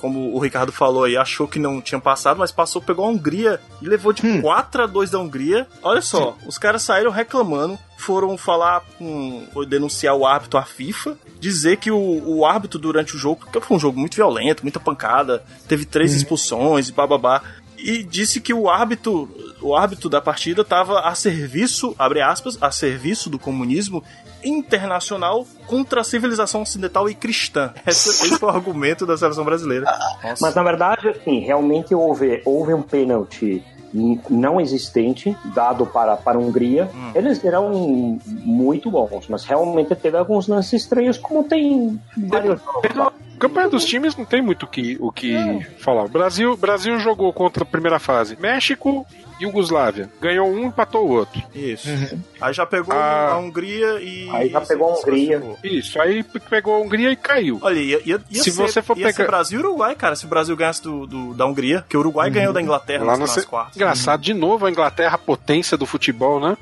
como o Ricardo falou aí, achou que não tinha passado, mas passou, pegou a Hungria e levou de 4 a 2 da Hungria. Olha só, os caras saíram reclamando, foram falar com. foi denunciar o árbitro à FIFA, dizer que o, o árbitro durante o jogo, porque foi um jogo muito violento, muita pancada, teve três expulsões e bababá. E disse que o árbitro, o árbitro da partida estava a serviço, abre aspas, a serviço do comunismo internacional contra a civilização ocidental e cristã. Esse, esse foi o argumento da seleção brasileira. Nossa.
Mas na verdade, assim, realmente houve, houve um pênalti não existente dado para, para a Hungria.
Hum.
Eles eram muito bons, mas realmente teve alguns lances estranhos, como tem vários
Campanha dos times não tem muito o que, o que falar. O Brasil, Brasil jogou contra a primeira fase. México e Yugoslávia. Ganhou um, empatou o outro.
Isso. Aí já pegou
Ah.
a Hungria e.
Aí já pegou a Hungria.
Isso, aí pegou a Hungria e caiu.
Olha, ia, ia, ia
Se
ser,
você for
ia ser
pegar-
Brasil e Uruguai, cara, se o Brasil ganhasse do, do- da Hungria, que o Uruguai ganhou da Inglaterra
Lá
nas,
na
nas
se-
quartas.
Engraçado, de novo a Inglaterra, a potência do futebol, né?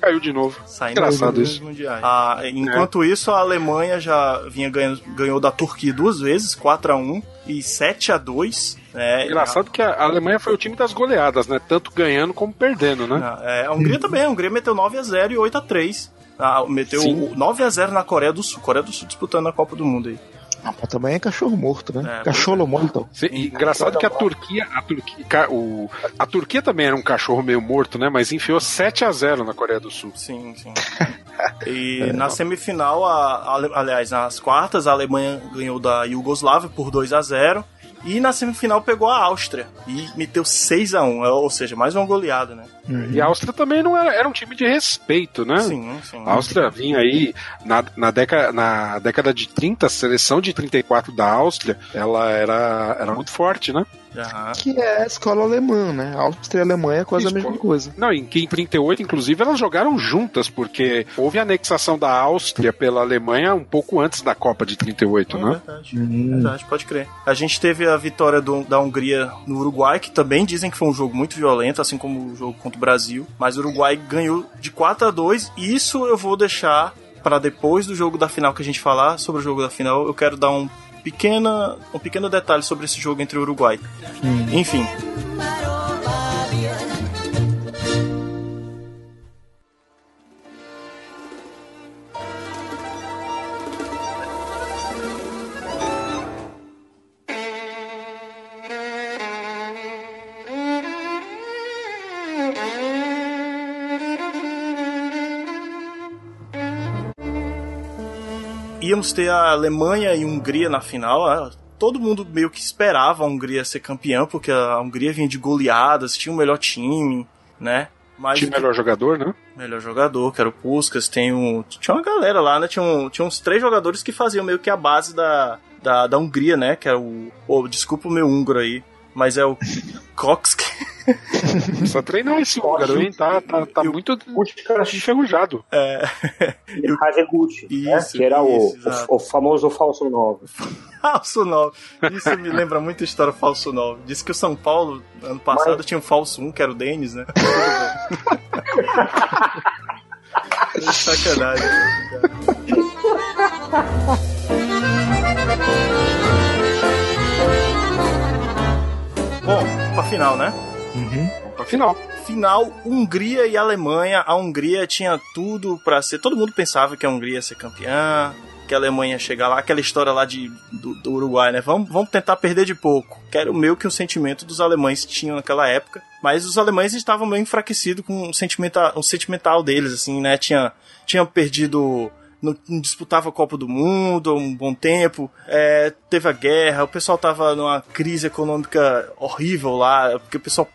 Caiu de novo.
Saindo
Engraçado isso.
mundiais. Ah, enquanto isso, a Alemanha já vinha ganhando, ganhou da Turquia duas vezes, 4 a 1 e 7 a 2 é,
Engraçado que a Alemanha foi o time das goleadas, né? Tanto ganhando como perdendo, né?
Não, é, a Hungria também. A Hungria meteu 9 a 0 e 8 a 3 ah, Meteu
Sim.
9 a 0 na Coreia do Sul. Coreia do Sul disputando a Copa do Mundo aí.
Ah, também é cachorro morto, né?
É,
cachorro morto.
Sim, e engraçado que a Turquia, a Turquia, o, a Turquia também era um cachorro meio morto, né? Mas enfiou 7 a 0 na Coreia do Sul.
Sim, sim. E na semifinal, a, a aliás, nas quartas, a Alemanha ganhou da Iugoslávia por 2 a 0 E na semifinal pegou a Áustria e meteu 6 a 1 ou seja, mais uma goleada, né?
E a Áustria também não era, era um time de respeito, né?
Sim, sim.
A Áustria vinha aí na, na, década, na década de 30, a seleção de 34 da Áustria, ela era, era muito forte, né?
Aham.
Que é a escola alemã, né? Áustria e Alemanha é quase a
Isso,
mesma
pô.
coisa.
Não, em que em 38, inclusive, elas jogaram juntas, porque houve a anexação da Áustria pela Alemanha um pouco antes da Copa de 38,
É
né?
verdade, verdade, pode crer. A gente teve a vitória do- da Hungria no Uruguai, que também dizem que foi um jogo muito violento, assim como o jogo contra o Brasil. Mas o Uruguai ganhou de 4 a 2 e isso eu vou deixar para depois do jogo da final que a gente falar sobre o jogo da final. Eu quero dar um pequena, um pequeno detalhe sobre esse jogo entre o Uruguai. Enfim. Íamos ter a Alemanha e Hungria na final. né? Todo mundo meio que esperava a Hungria ser campeã, porque a Hungria vinha de goleadas, tinha o melhor time, né? Mas
Time melhor jogador, né?
melhor jogador, que era o Puskas, tem um, tinha uma galera lá, né? Tinha, um- tinha uns três jogadores que faziam meio que a base da, da, da Hungria, né? Que era o. Oh, desculpa o meu húngaro aí, mas é o Cox.
Só treinou esse húngaro, hein? Tá, tá, tá muito enferrujado.
É.
Hazeguchi, né?
Isso,
que era o,
isso, exato.
o, o famoso falso 9.
Falso 9. Isso me lembra muito a história falso 9. Disse que o São Paulo, ano passado, tinha um falso 1, que era o Denis, né? Que Sacanagem. Bom, pra final, né?
Pra final.
Final, Hungria e Alemanha. A Hungria tinha tudo pra ser. Todo mundo pensava que a Hungria ia ser campeã, que a Alemanha ia chegar lá. Aquela história lá de, do, do Uruguai, né? Vamos, vamos tentar perder de pouco. Que era o meio que o sentimento dos alemães tinham naquela época. Mas os alemães estavam meio enfraquecidos com o sentimental, o sentimental deles, assim, né? Tinha, tinha perdido não, disputava a Copa do Mundo há um bom tempo, é, teve a guerra, o pessoal tava numa crise econômica horrível lá, porque o pessoal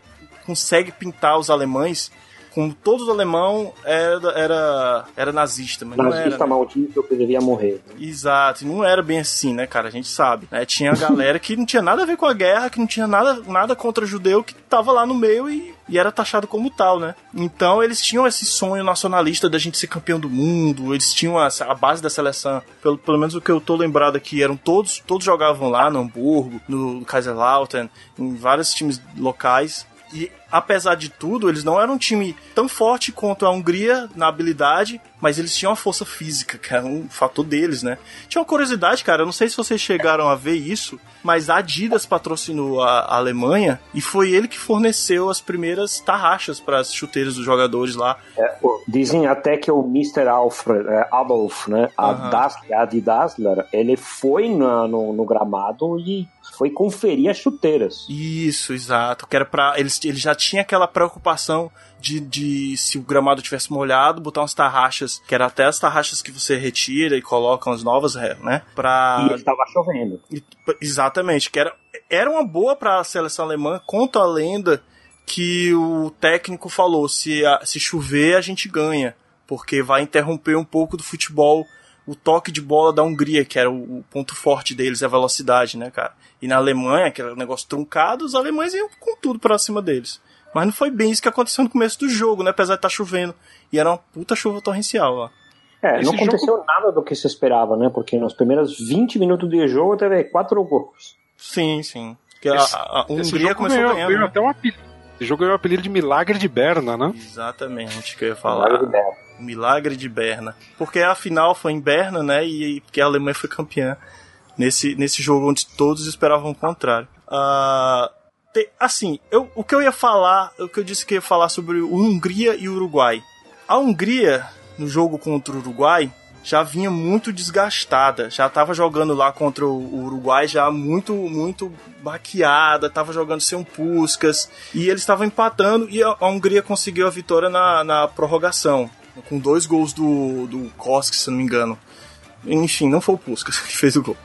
consegue pintar os alemães como todo alemão era, era, era nazista, mas não era.
Nazista
né?
maldito que devia morrer.
Exato, e não era bem assim, né, cara? A gente sabe. Né? Tinha galera que não tinha nada a ver com a guerra, que não tinha nada, nada contra judeu, que tava lá no meio e, e era taxado como tal, né? Então eles tinham esse sonho nacionalista da gente ser campeão do mundo, eles tinham a, a base da seleção, pelo, pelo menos o que eu tô lembrado aqui, eram todos, todos jogavam lá no Hamburgo, no Kaiserslautern, em vários times locais. E apesar de tudo, eles não eram um time tão forte quanto a Hungria na habilidade, mas eles tinham a força física, que era um fator deles, né? Tinha uma curiosidade, cara, eu não sei se vocês chegaram a ver isso, mas a Adidas patrocinou a, a Alemanha e foi ele que forneceu as primeiras tarraxas para as chuteiras dos jogadores lá.
É, dizem até que o Mr. Alfred, é, Adolf, né, a Adi Dassler, ele foi na- no, no gramado e foi conferir as chuteiras.
Isso, exato. Que era pra. Eles, ele já tinha aquela preocupação de, de se o gramado tivesse molhado, botar umas tarraxas, que era até as tarraxas que você retira e coloca as novas, né? Pra.
E estava chovendo.
E- Exatamente, que era, era uma boa para a seleção alemã, conta a lenda que o técnico falou: se, a- se chover, a gente ganha, porque vai interromper um pouco do futebol, o toque de bola da Hungria, que era o, o ponto forte deles, a velocidade, né, cara? E na Alemanha, aquele negócio truncado, os alemães iam com tudo pra cima deles. Mas não foi bem isso que aconteceu no começo do jogo, né? Apesar de estar chovendo. E era uma puta chuva torrencial lá.
É, não
Esse
aconteceu nada do que se esperava, né? Porque nos primeiros 20 minutos de jogo teve quatro gols.
Sim, sim. Porque a,
Esse-
a- a Hungria
jogo
começou
ganhou,
ganhando.
ganhou
né?
até um apelido. Esse jogo ganhou o apelido de Milagre de Berna, né?
Exatamente, que eu ia falar.
Milagre de Berna.
Milagre de Berna. Porque a final foi em Berna, né? E porque a Alemanha foi campeã. nesse, nesse jogo onde todos esperavam o contrário. Uh, te, assim, eu, o que eu ia falar, o que eu disse que ia falar sobre Hungria e Uruguai. A Hungria, no jogo contra o Uruguai, já vinha muito desgastada, já estava jogando lá contra o Uruguai já muito muito baqueada, estava jogando sem um Puskas e eles estavam empatando e a Hungria conseguiu a vitória na, na prorrogação, com dois gols do, do Koski, se não me engano. Enfim, não foi o Puskas que fez o gol.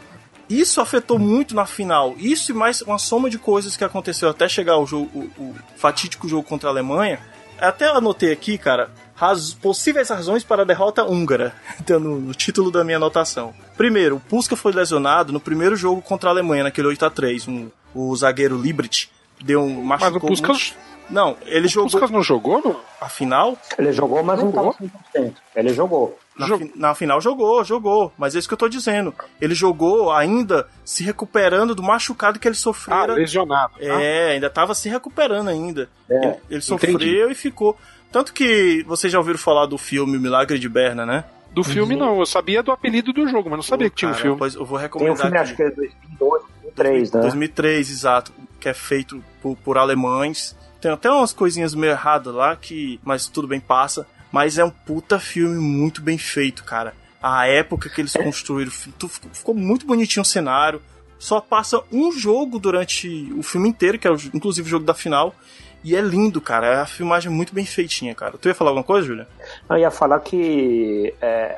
Isso afetou muito na final. Isso e mais uma soma de coisas que aconteceu até chegar o, jogo, o, o fatídico jogo contra a Alemanha. Até anotei aqui, cara, raz, possíveis razões para a derrota húngara, então, no, no, título da minha anotação. Primeiro, o Puska foi lesionado no primeiro jogo contra a Alemanha, naquele 8 a 3 um, O zagueiro Librit deu um machucou.
Mas o Puskas...
Não, ele
o
jogou.
Puskas não jogou no...
a final?
Ele jogou, mas jogou. não tava 100%. Ele jogou.
Na, fi na, final jogou, jogou. Mas é isso que eu tô dizendo. Ele jogou ainda se recuperando do machucado que ele sofreu.
Ah, lesionado.
É,
ah.
ainda tava se recuperando ainda. É, ele, ele sofreu e ficou. Tanto que vocês já ouviram falar do filme O Milagre de Berna, né?
Do filme uhum. não, eu sabia do apelido do jogo, mas não sabia que tinha um filme.
Pois eu vou recomendar.
Tem um filme,
aqui.
acho que é 2002, 2003, né?
2003, exato. Que é feito por, por alemães. Tem até umas coisinhas meio erradas lá, que mas tudo bem, passa. Mas é um puta filme muito bem feito, cara. A época que eles construíram, ficou muito bonitinho o cenário. Só passa um jogo durante o filme inteiro, que é inclusive o jogo da final. E é lindo, cara. É a filmagem muito bem feitinha, cara. Tu ia falar alguma coisa, Julia?
Eu ia falar que, é,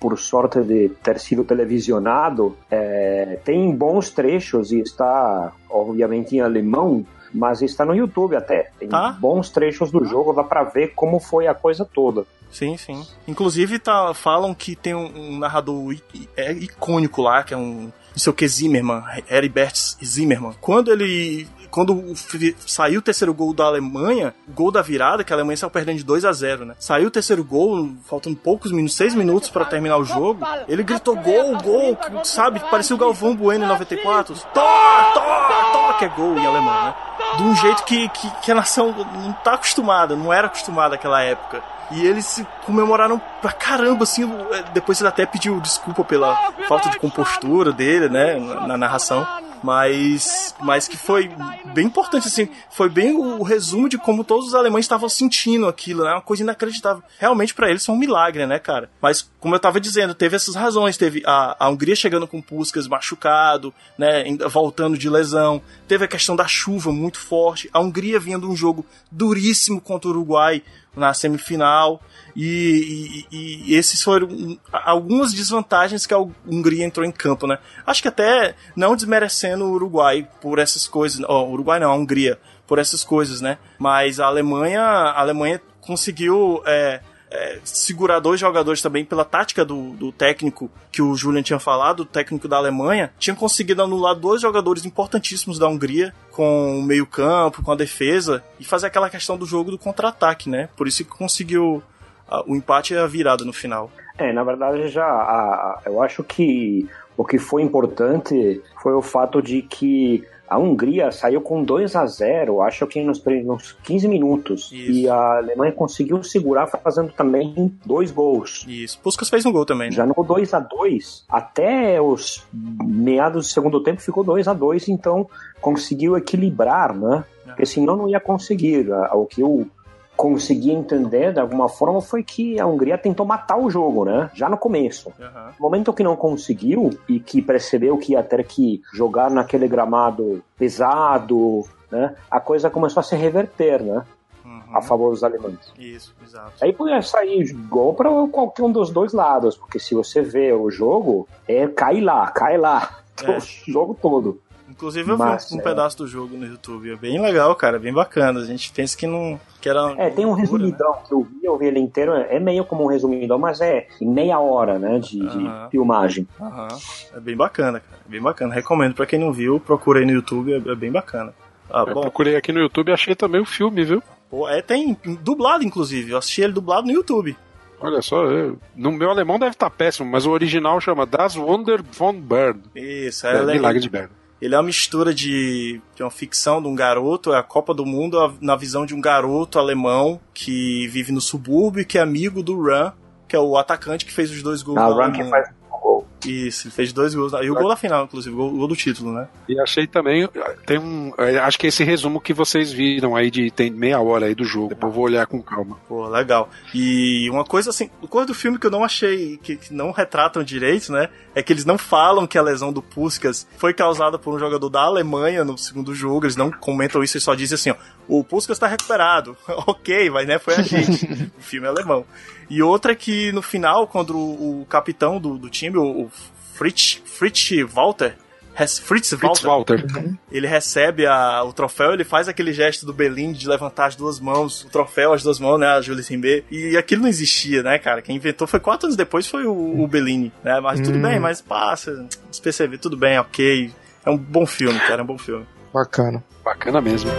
por sorte de ter sido televisionado, é, tem bons trechos e está, obviamente, em alemão mas está no YouTube até. Tem tá? bons trechos do jogo, dá pra ver como foi a coisa toda.
Sim, sim. Inclusive tá, falam que tem um, um narrador é icônico lá, que é um não sei o que Zimmerman, Heribert Zimmerman. Quando ele quando saiu o terceiro gol da Alemanha, o gol da virada, que a Alemanha saiu perdendo de 2 a 0 né? Saiu o terceiro gol, faltando poucos minutos, 6 minutos para terminar o jogo. Ele gritou gol, gol, sabe? Parecia o Galvão Bueno em 94. Tó, tó, tó, que é gol em alemão, né? De um jeito que, que, que a nação não tá acostumada, não era acostumada naquela época. E eles se comemoraram pra caramba, assim. Depois ele até pediu desculpa pela falta de compostura dele, né? Na, na narração mas mas que foi bem importante assim, foi bem o, resumo de como todos os alemães estavam sentindo aquilo, né? Uma coisa inacreditável. Realmente para eles foi um milagre, né, cara? Mas como eu tava dizendo, teve essas razões, teve a, a Hungria chegando com Puskas machucado, né, voltando de lesão, teve a questão da chuva muito forte, a Hungria vinha de um jogo duríssimo contra o Uruguai na semifinal. E, e, e, esses foram algumas desvantagens que a Hungria entrou em campo, né? Acho que até não desmerecendo o Uruguai por essas coisas. Ó, oh, Uruguai não, a Hungria por essas coisas, né? Mas a Alemanha, a Alemanha conseguiu é, é, segurar dois jogadores também pela tática do, do técnico que o Julian tinha falado, o técnico da Alemanha, tinha conseguido anular dois jogadores importantíssimos da Hungria com o meio-campo, com a defesa e fazer aquela questão do jogo do contra-ataque, né? Por isso que conseguiu o empate e a virada no final.
É, na verdade já a, eu acho que o que foi importante foi o fato de que a Hungria saiu com 2 a 0 acho que nos, nos 15 minutos. Isso. E a Alemanha conseguiu segurar fazendo também dois gols.
Isso. Puskas fez um gol também. Né?
Já no 2 a 2 até os meados do segundo tempo ficou 2 a 2 então conseguiu equilibrar, né? Porque senão não ia conseguir. O que o consegui entender de alguma forma foi que a Hungria tentou matar o jogo, né? Já no começo. Uhum. No momento que não conseguiu e que percebeu que ia ter que jogar naquele gramado pesado, né? A coisa começou a se reverter, né? Uhum. A favor dos alemães.
Isso, exato.
Aí podia sair gol para qualquer um dos dois lados, porque se você vê o jogo, é cai lá, cai lá. É. O jogo todo.
Inclusive eu Mas, vi um, um é. pedaço do jogo no YouTube. É bem legal, cara, bem bacana. A gente pensa que não. Que era
é, tem um loucura, resumidão né? que eu vi, eu vi ele inteiro. É meio como um resumidão, mas é em meia hora, né? De, uh -huh. de filmagem.
Uh -huh. É bem bacana, cara. É bem bacana. Recomendo pra quem não viu, procura aí no YouTube, é, é bem bacana.
Ah, eu bom. procurei aqui no YouTube e achei também o filme, viu?
Pô, é, tem dublado, inclusive. Eu assisti ele dublado no YouTube.
Olha só, eu, no meu alemão deve estar tá péssimo, mas o original chama Das Wunder von Bern.
Isso, é, é Milagre de Bern. Ele é uma mistura de, de uma ficção de um garoto, é a Copa do Mundo na visão de um garoto alemão que vive no subúrbio e que é amigo do Ran, que é o atacante que fez os dois gols.
Ah, o Ran que faz.
Isso, ele fez dois gols. E o gol da final, inclusive, o gol, o gol do título, né?
E achei também, tem um, é, acho que esse resumo que vocês viram aí de tem meia hora aí do jogo, depois eu vou olhar com calma.
Pô, legal. E uma coisa assim, coisa do filme que eu não achei, que, que não retratam direito, né? É que eles não falam que a lesão do Puskas foi causada por um jogador da Alemanha no segundo jogo, eles não comentam isso, eles só dizem assim, ó, o Puskas tá recuperado. ok, mas né, foi a gente. o filme é alemão. E outra é que no final, quando o, o capitão do, do time, o, o Fritz, Fritz Walter, Fritz,
Fritz
Walter,
Walter.
ele recebe a, o troféu, ele faz aquele gesto do Belin de levantar as duas mãos, o troféu, as duas mãos, né, a Julie Rimbé, e aquilo não existia, né, cara, quem inventou foi quatro anos depois foi o, o Bellini, né, mas tudo
Hum.
bem, mas passa, desperceber, tudo bem, ok, é um bom filme, cara, é um bom filme.
Bacana.
Bacana mesmo.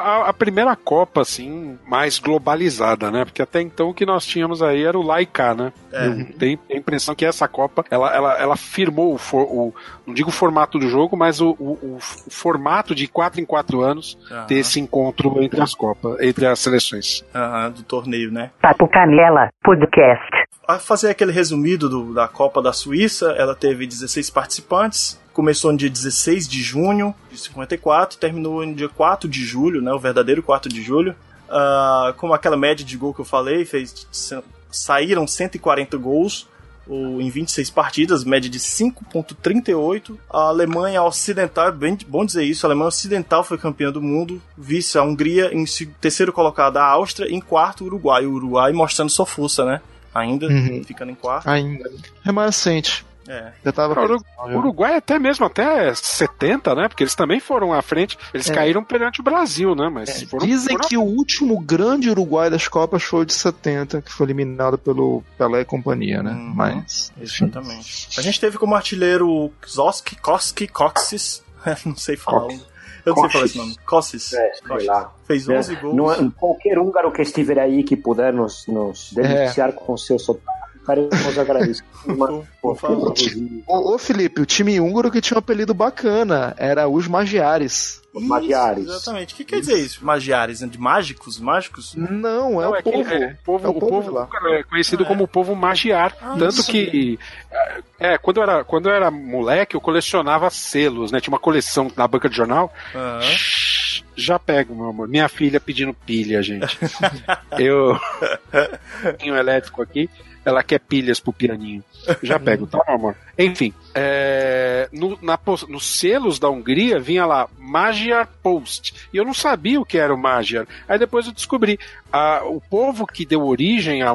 A, a primeira Copa, assim, mais globalizada, né? Porque até então o que nós tínhamos aí era o Laika, né?
É.
Eu tenho a impressão que essa Copa, ela, ela, ela firmou o, for- o- não digo o formato do jogo, mas o, o- o formato de quatro em quatro anos
Aham.
ter esse encontro entre as Copas, entre as seleções.
Aham, do torneio, né?
Papo Canela Podcast.
A fazer aquele resumido do- da Copa da Suíça, ela teve 16 participantes. Começou no dia 16 de junho de 54, terminou no dia 4 de julho, né, o verdadeiro 4 de julho. Ah, com aquela média de gol que eu falei, fez, saíram 140 gols ou em 26 partidas, média de 5.38. A Alemanha Ocidental, é bem bom dizer isso, a Alemanha Ocidental foi campeã do mundo, vice a Hungria, em terceiro colocado a Áustria, em quarto o Uruguai. O Uruguai mostrando sua força, né? Ainda,
Uhum.
ficando em quarto.
Ainda. Remanescente.
É.
Já tava
O Uru- o Uruguai até mesmo até 70, né? Porque eles também foram à frente. Eles
É.
caíram perante o Brasil, né? Mas foram,
Dizem
foram-
que o último grande Uruguai das Copas foi o de 70, que foi eliminado pelo Pelé e companhia, né?
Uhum.
Mas.
Exatamente. A gente teve como artilheiro o Zoski, Koski, Coxis. não sei falar.
Coxis.
Eu não sei falar esse nome. Coxis.
É, lá.
Fez 11
É,
gols.
não é- qualquer húngaro que estiver aí que puder nos, nos denunciar com seu sotaque, que produzido.
Ô, ô, Felipe, o time húngaro que tinha um apelido bacana era os Magiares.
Os Magiares.
Exatamente. O que quer dizer isso? Magiares? né? De mágicos? Mágicos?
Não, é
Não,
o
é que-
povo.
é, povo-
É o
o
povo
povo
de lá.
húngaro é conhecido como o povo magiar.
Ah,
tanto
isso
que, é, quando, eu era, quando eu era moleque, eu colecionava selos, né? Tinha uma coleção na banca de jornal. Shhh, Já pego, meu amor. Minha filha pedindo pilha, gente. eu. Tinha um elétrico aqui. Ela quer pilhas pro pianinho. Já pego, tá, meu amor? Enfim, é, no- na nos selos da Hungria vinha lá Magyar Post. E eu não sabia o que era o Magyar. Aí depois eu descobri. A- o povo que deu origem à,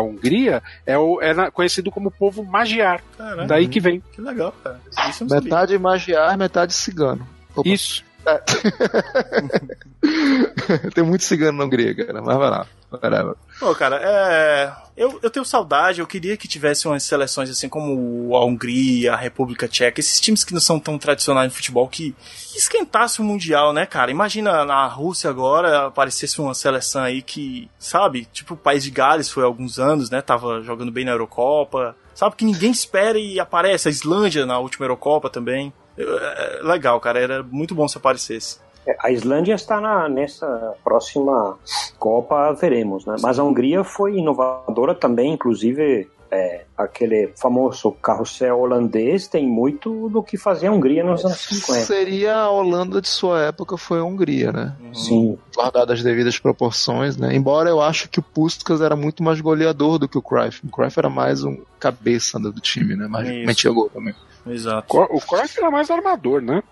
Hungria é o, era conhecido como povo Magyar.
Caramba.
Daí que vem.
Que legal, cara. Isso eu não sabia.
Metade Magiar, metade cigano. Opa.
Isso.
Tem muito cigano na Hungria, cara. Mas vai lá. Whatever.
Pô, cara, é... eu, eu tenho saudade, eu queria que tivesse umas seleções assim como a Hungria, a República Tcheca, esses times que não são tão tradicionais no futebol, que esquentasse o Mundial, né, cara? Imagina na Rússia agora aparecesse uma seleção aí que, sabe, tipo o País de Gales foi há alguns anos, né, tava jogando bem na Eurocopa, sabe, que ninguém espera e aparece, a Islândia na última Eurocopa também. É, é legal, cara, era muito bom se aparecesse.
É, A Islândia está na, nessa próxima Copa, veremos, né? Mas a Hungria foi inovadora também, inclusive é, aquele famoso carrossel holandês tem muito do que fazia a Hungria nos anos 50.
Seria a Holanda de sua época, foi a Hungria, né?
Sim.
Guardadas as devidas proporções, né? Embora eu acho que o Puskas era muito mais goleador do que o Cruyff. O Cruyff era mais um cabeça do time, né? Mas metia gol também.
Exato.
O Cruyff era mais armador, né?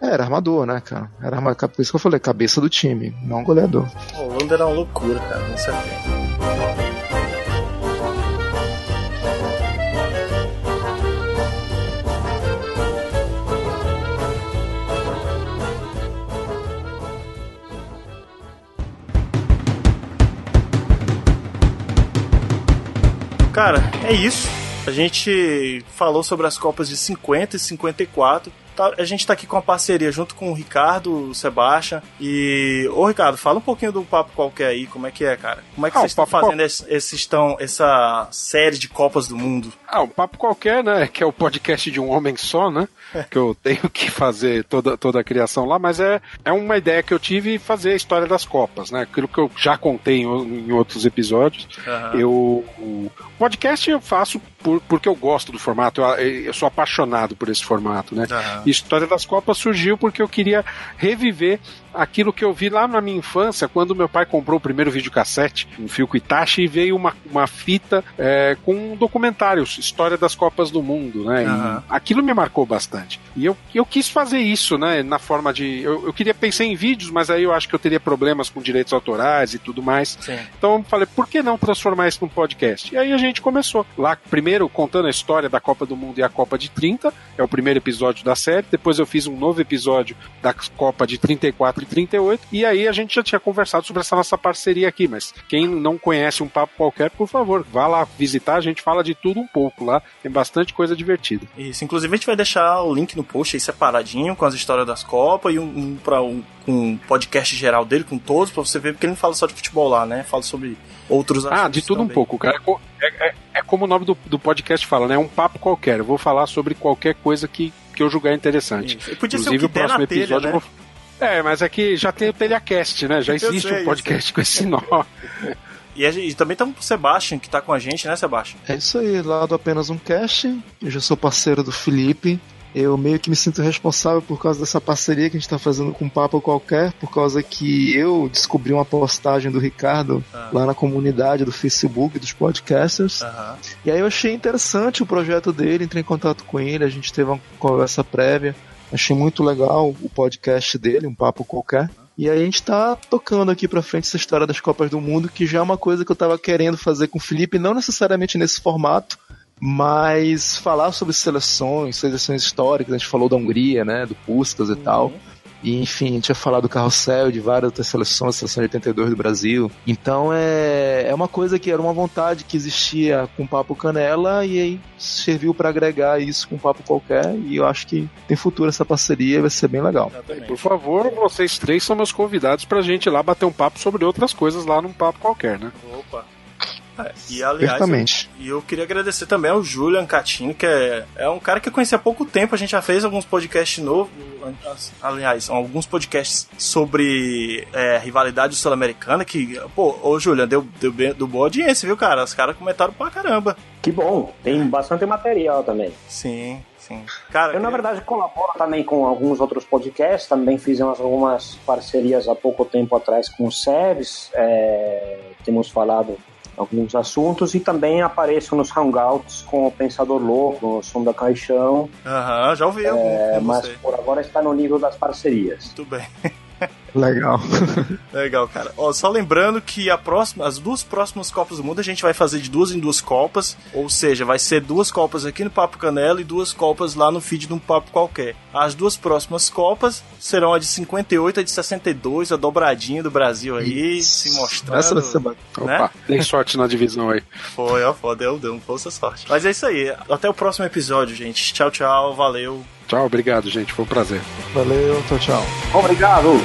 É, era armador, né, cara? Era uma, por isso que eu falei, cabeça do time, não goleador.
A Holanda era uma loucura, cara, com certeza. Cara, é isso. A gente falou sobre as Copas de 50 e 54. Tá, a gente tá aqui com a parceria junto com o Ricardo, o Sebastian. E. Ô, Ricardo, fala um pouquinho do Papo Qualquer aí, como é que é, cara? Como é que
Ah,
vocês
o
estão fazendo esse, esse estão, essa série de Copas do Mundo?
Ah, um papo qualquer, né? Que é o podcast de um homem só, né? Que eu tenho que fazer toda, toda a criação lá, mas é, é uma ideia que eu tive fazer a história das Copas, né? Aquilo que eu já contei em, o- em outros episódios.
Aham.
Eu. O podcast eu faço por, porque eu gosto do formato, eu, eu sou apaixonado por esse formato, né? E História das Copas surgiu porque eu queria reviver aquilo que eu vi lá na minha infância, quando meu pai comprou o primeiro videocassete, um Filco Itachi, e veio uma, uma fita é, com documentários, História das Copas do Mundo, né?
Aham.
aquilo me marcou bastante. E eu, eu quis fazer isso, né? Na forma de. Eu, eu queria pensar em vídeos, mas aí eu acho que eu teria problemas com direitos autorais e tudo mais.
Sim.
Então eu falei, por que não transformar isso num podcast? E aí a gente começou. Lá, primeiro contando a história da Copa do Mundo e a Copa de 30, é o primeiro episódio da série. Depois eu fiz um novo episódio da Copa de 34 e 38. E aí a gente já tinha conversado sobre essa nossa parceria aqui. Mas quem não conhece um papo qualquer, por favor, vá lá visitar. A gente fala de tudo um pouco lá. Tem bastante coisa divertida.
Isso, inclusive a gente vai deixar o link no post aí separadinho com as histórias das Copas e um, um para um, um podcast geral dele com todos, pra você ver, porque ele não fala só de futebol lá, né? Fala sobre outros
Ah, de tudo um pouco, cara. É É, é- é como o nome do, do podcast fala, né? É um papo qualquer. Eu vou falar sobre qualquer coisa que, que eu julgar interessante.
Isso. Podia ser o
Inclusive,
der na telha, né?
vou- É, mas é que já tem o Telecast, né? Já existe
sei,
um podcast com esse nome.
E, a gente- e também estamos com o Sebastian, que tá com a gente, né, Sebastian?
É isso aí, lá do Apenas um Cast. Eu já sou parceiro do Felipe. Eu meio que me sinto responsável por causa dessa parceria que a gente tá fazendo com um Papo Qualquer, por causa que eu descobri uma postagem do Ricardo
Ah.
lá na comunidade do Facebook dos podcasters.
Aham.
E aí eu achei interessante o projeto dele, entrei em contato com ele, a gente teve uma conversa prévia. Achei muito legal o podcast dele, um papo qualquer. E aí a gente tá tocando aqui pra frente essa história das Copas do Mundo, que já é uma coisa que eu tava querendo fazer com o Felipe, não necessariamente nesse formato, mas falar sobre seleções, seleções históricas, a gente falou da Hungria, né, do Puskas e tal. E, enfim, a gente tinha falado do carrossel de várias outras seleções, a seleção de 82 do Brasil. Então é, é uma coisa que era uma vontade que existia com o Papo Canela e aí serviu para agregar isso com um papo qualquer. E eu acho que tem futuro essa parceria e vai ser bem legal.
Por favor, vocês três são meus convidados pra gente ir lá bater um papo sobre outras coisas lá num papo qualquer, né?
Opa. É, e aliás,
Certamente.
eu- e eu, queria agradecer também ao Julian Catino, que é, é um cara que eu conheci há pouco tempo. A gente já fez alguns podcasts novos, aliás, alguns podcasts sobre é, rivalidade sul-americana. Que, pô, ô Julian, deu, deu, bem- deu boa audiência, viu, cara? Os caras comentaram pra caramba.
Que bom, tem bastante material também.
Sim, sim. Cara,
Eu, na verdade, colaboro também com alguns outros podcasts, também fizemos algumas parcerias há pouco tempo atrás com o SEBS, é, temos falado alguns assuntos e também apareço nos Hangouts com o Pensador Louco, no Som da Caixão,
Aham, já ouvi
é, mas por agora está no nível das parcerias.
Muito bem.
Legal.
Legal, cara. Ó, só lembrando que a próxima, as duas próximas Copas do Mundo a gente vai fazer de duas em duas Copas, ou seja, vai ser duas Copas aqui no Papo Canela e duas Copas lá no feed de um Papo qualquer. As duas próximas Copas serão a de 58 e a de 62, a dobradinha do Brasil aí, se mostrando.
Essa vai ser bacana.
né?
Opa, dei sorte na divisão aí.
Foi, ó, foda, deu, deu um força sorte. Mas é isso aí. Até o próximo episódio, gente. Tchau, tchau, valeu.
Tchau, obrigado, gente. Foi um prazer.
Valeu, tchau, tchau.
Obrigado!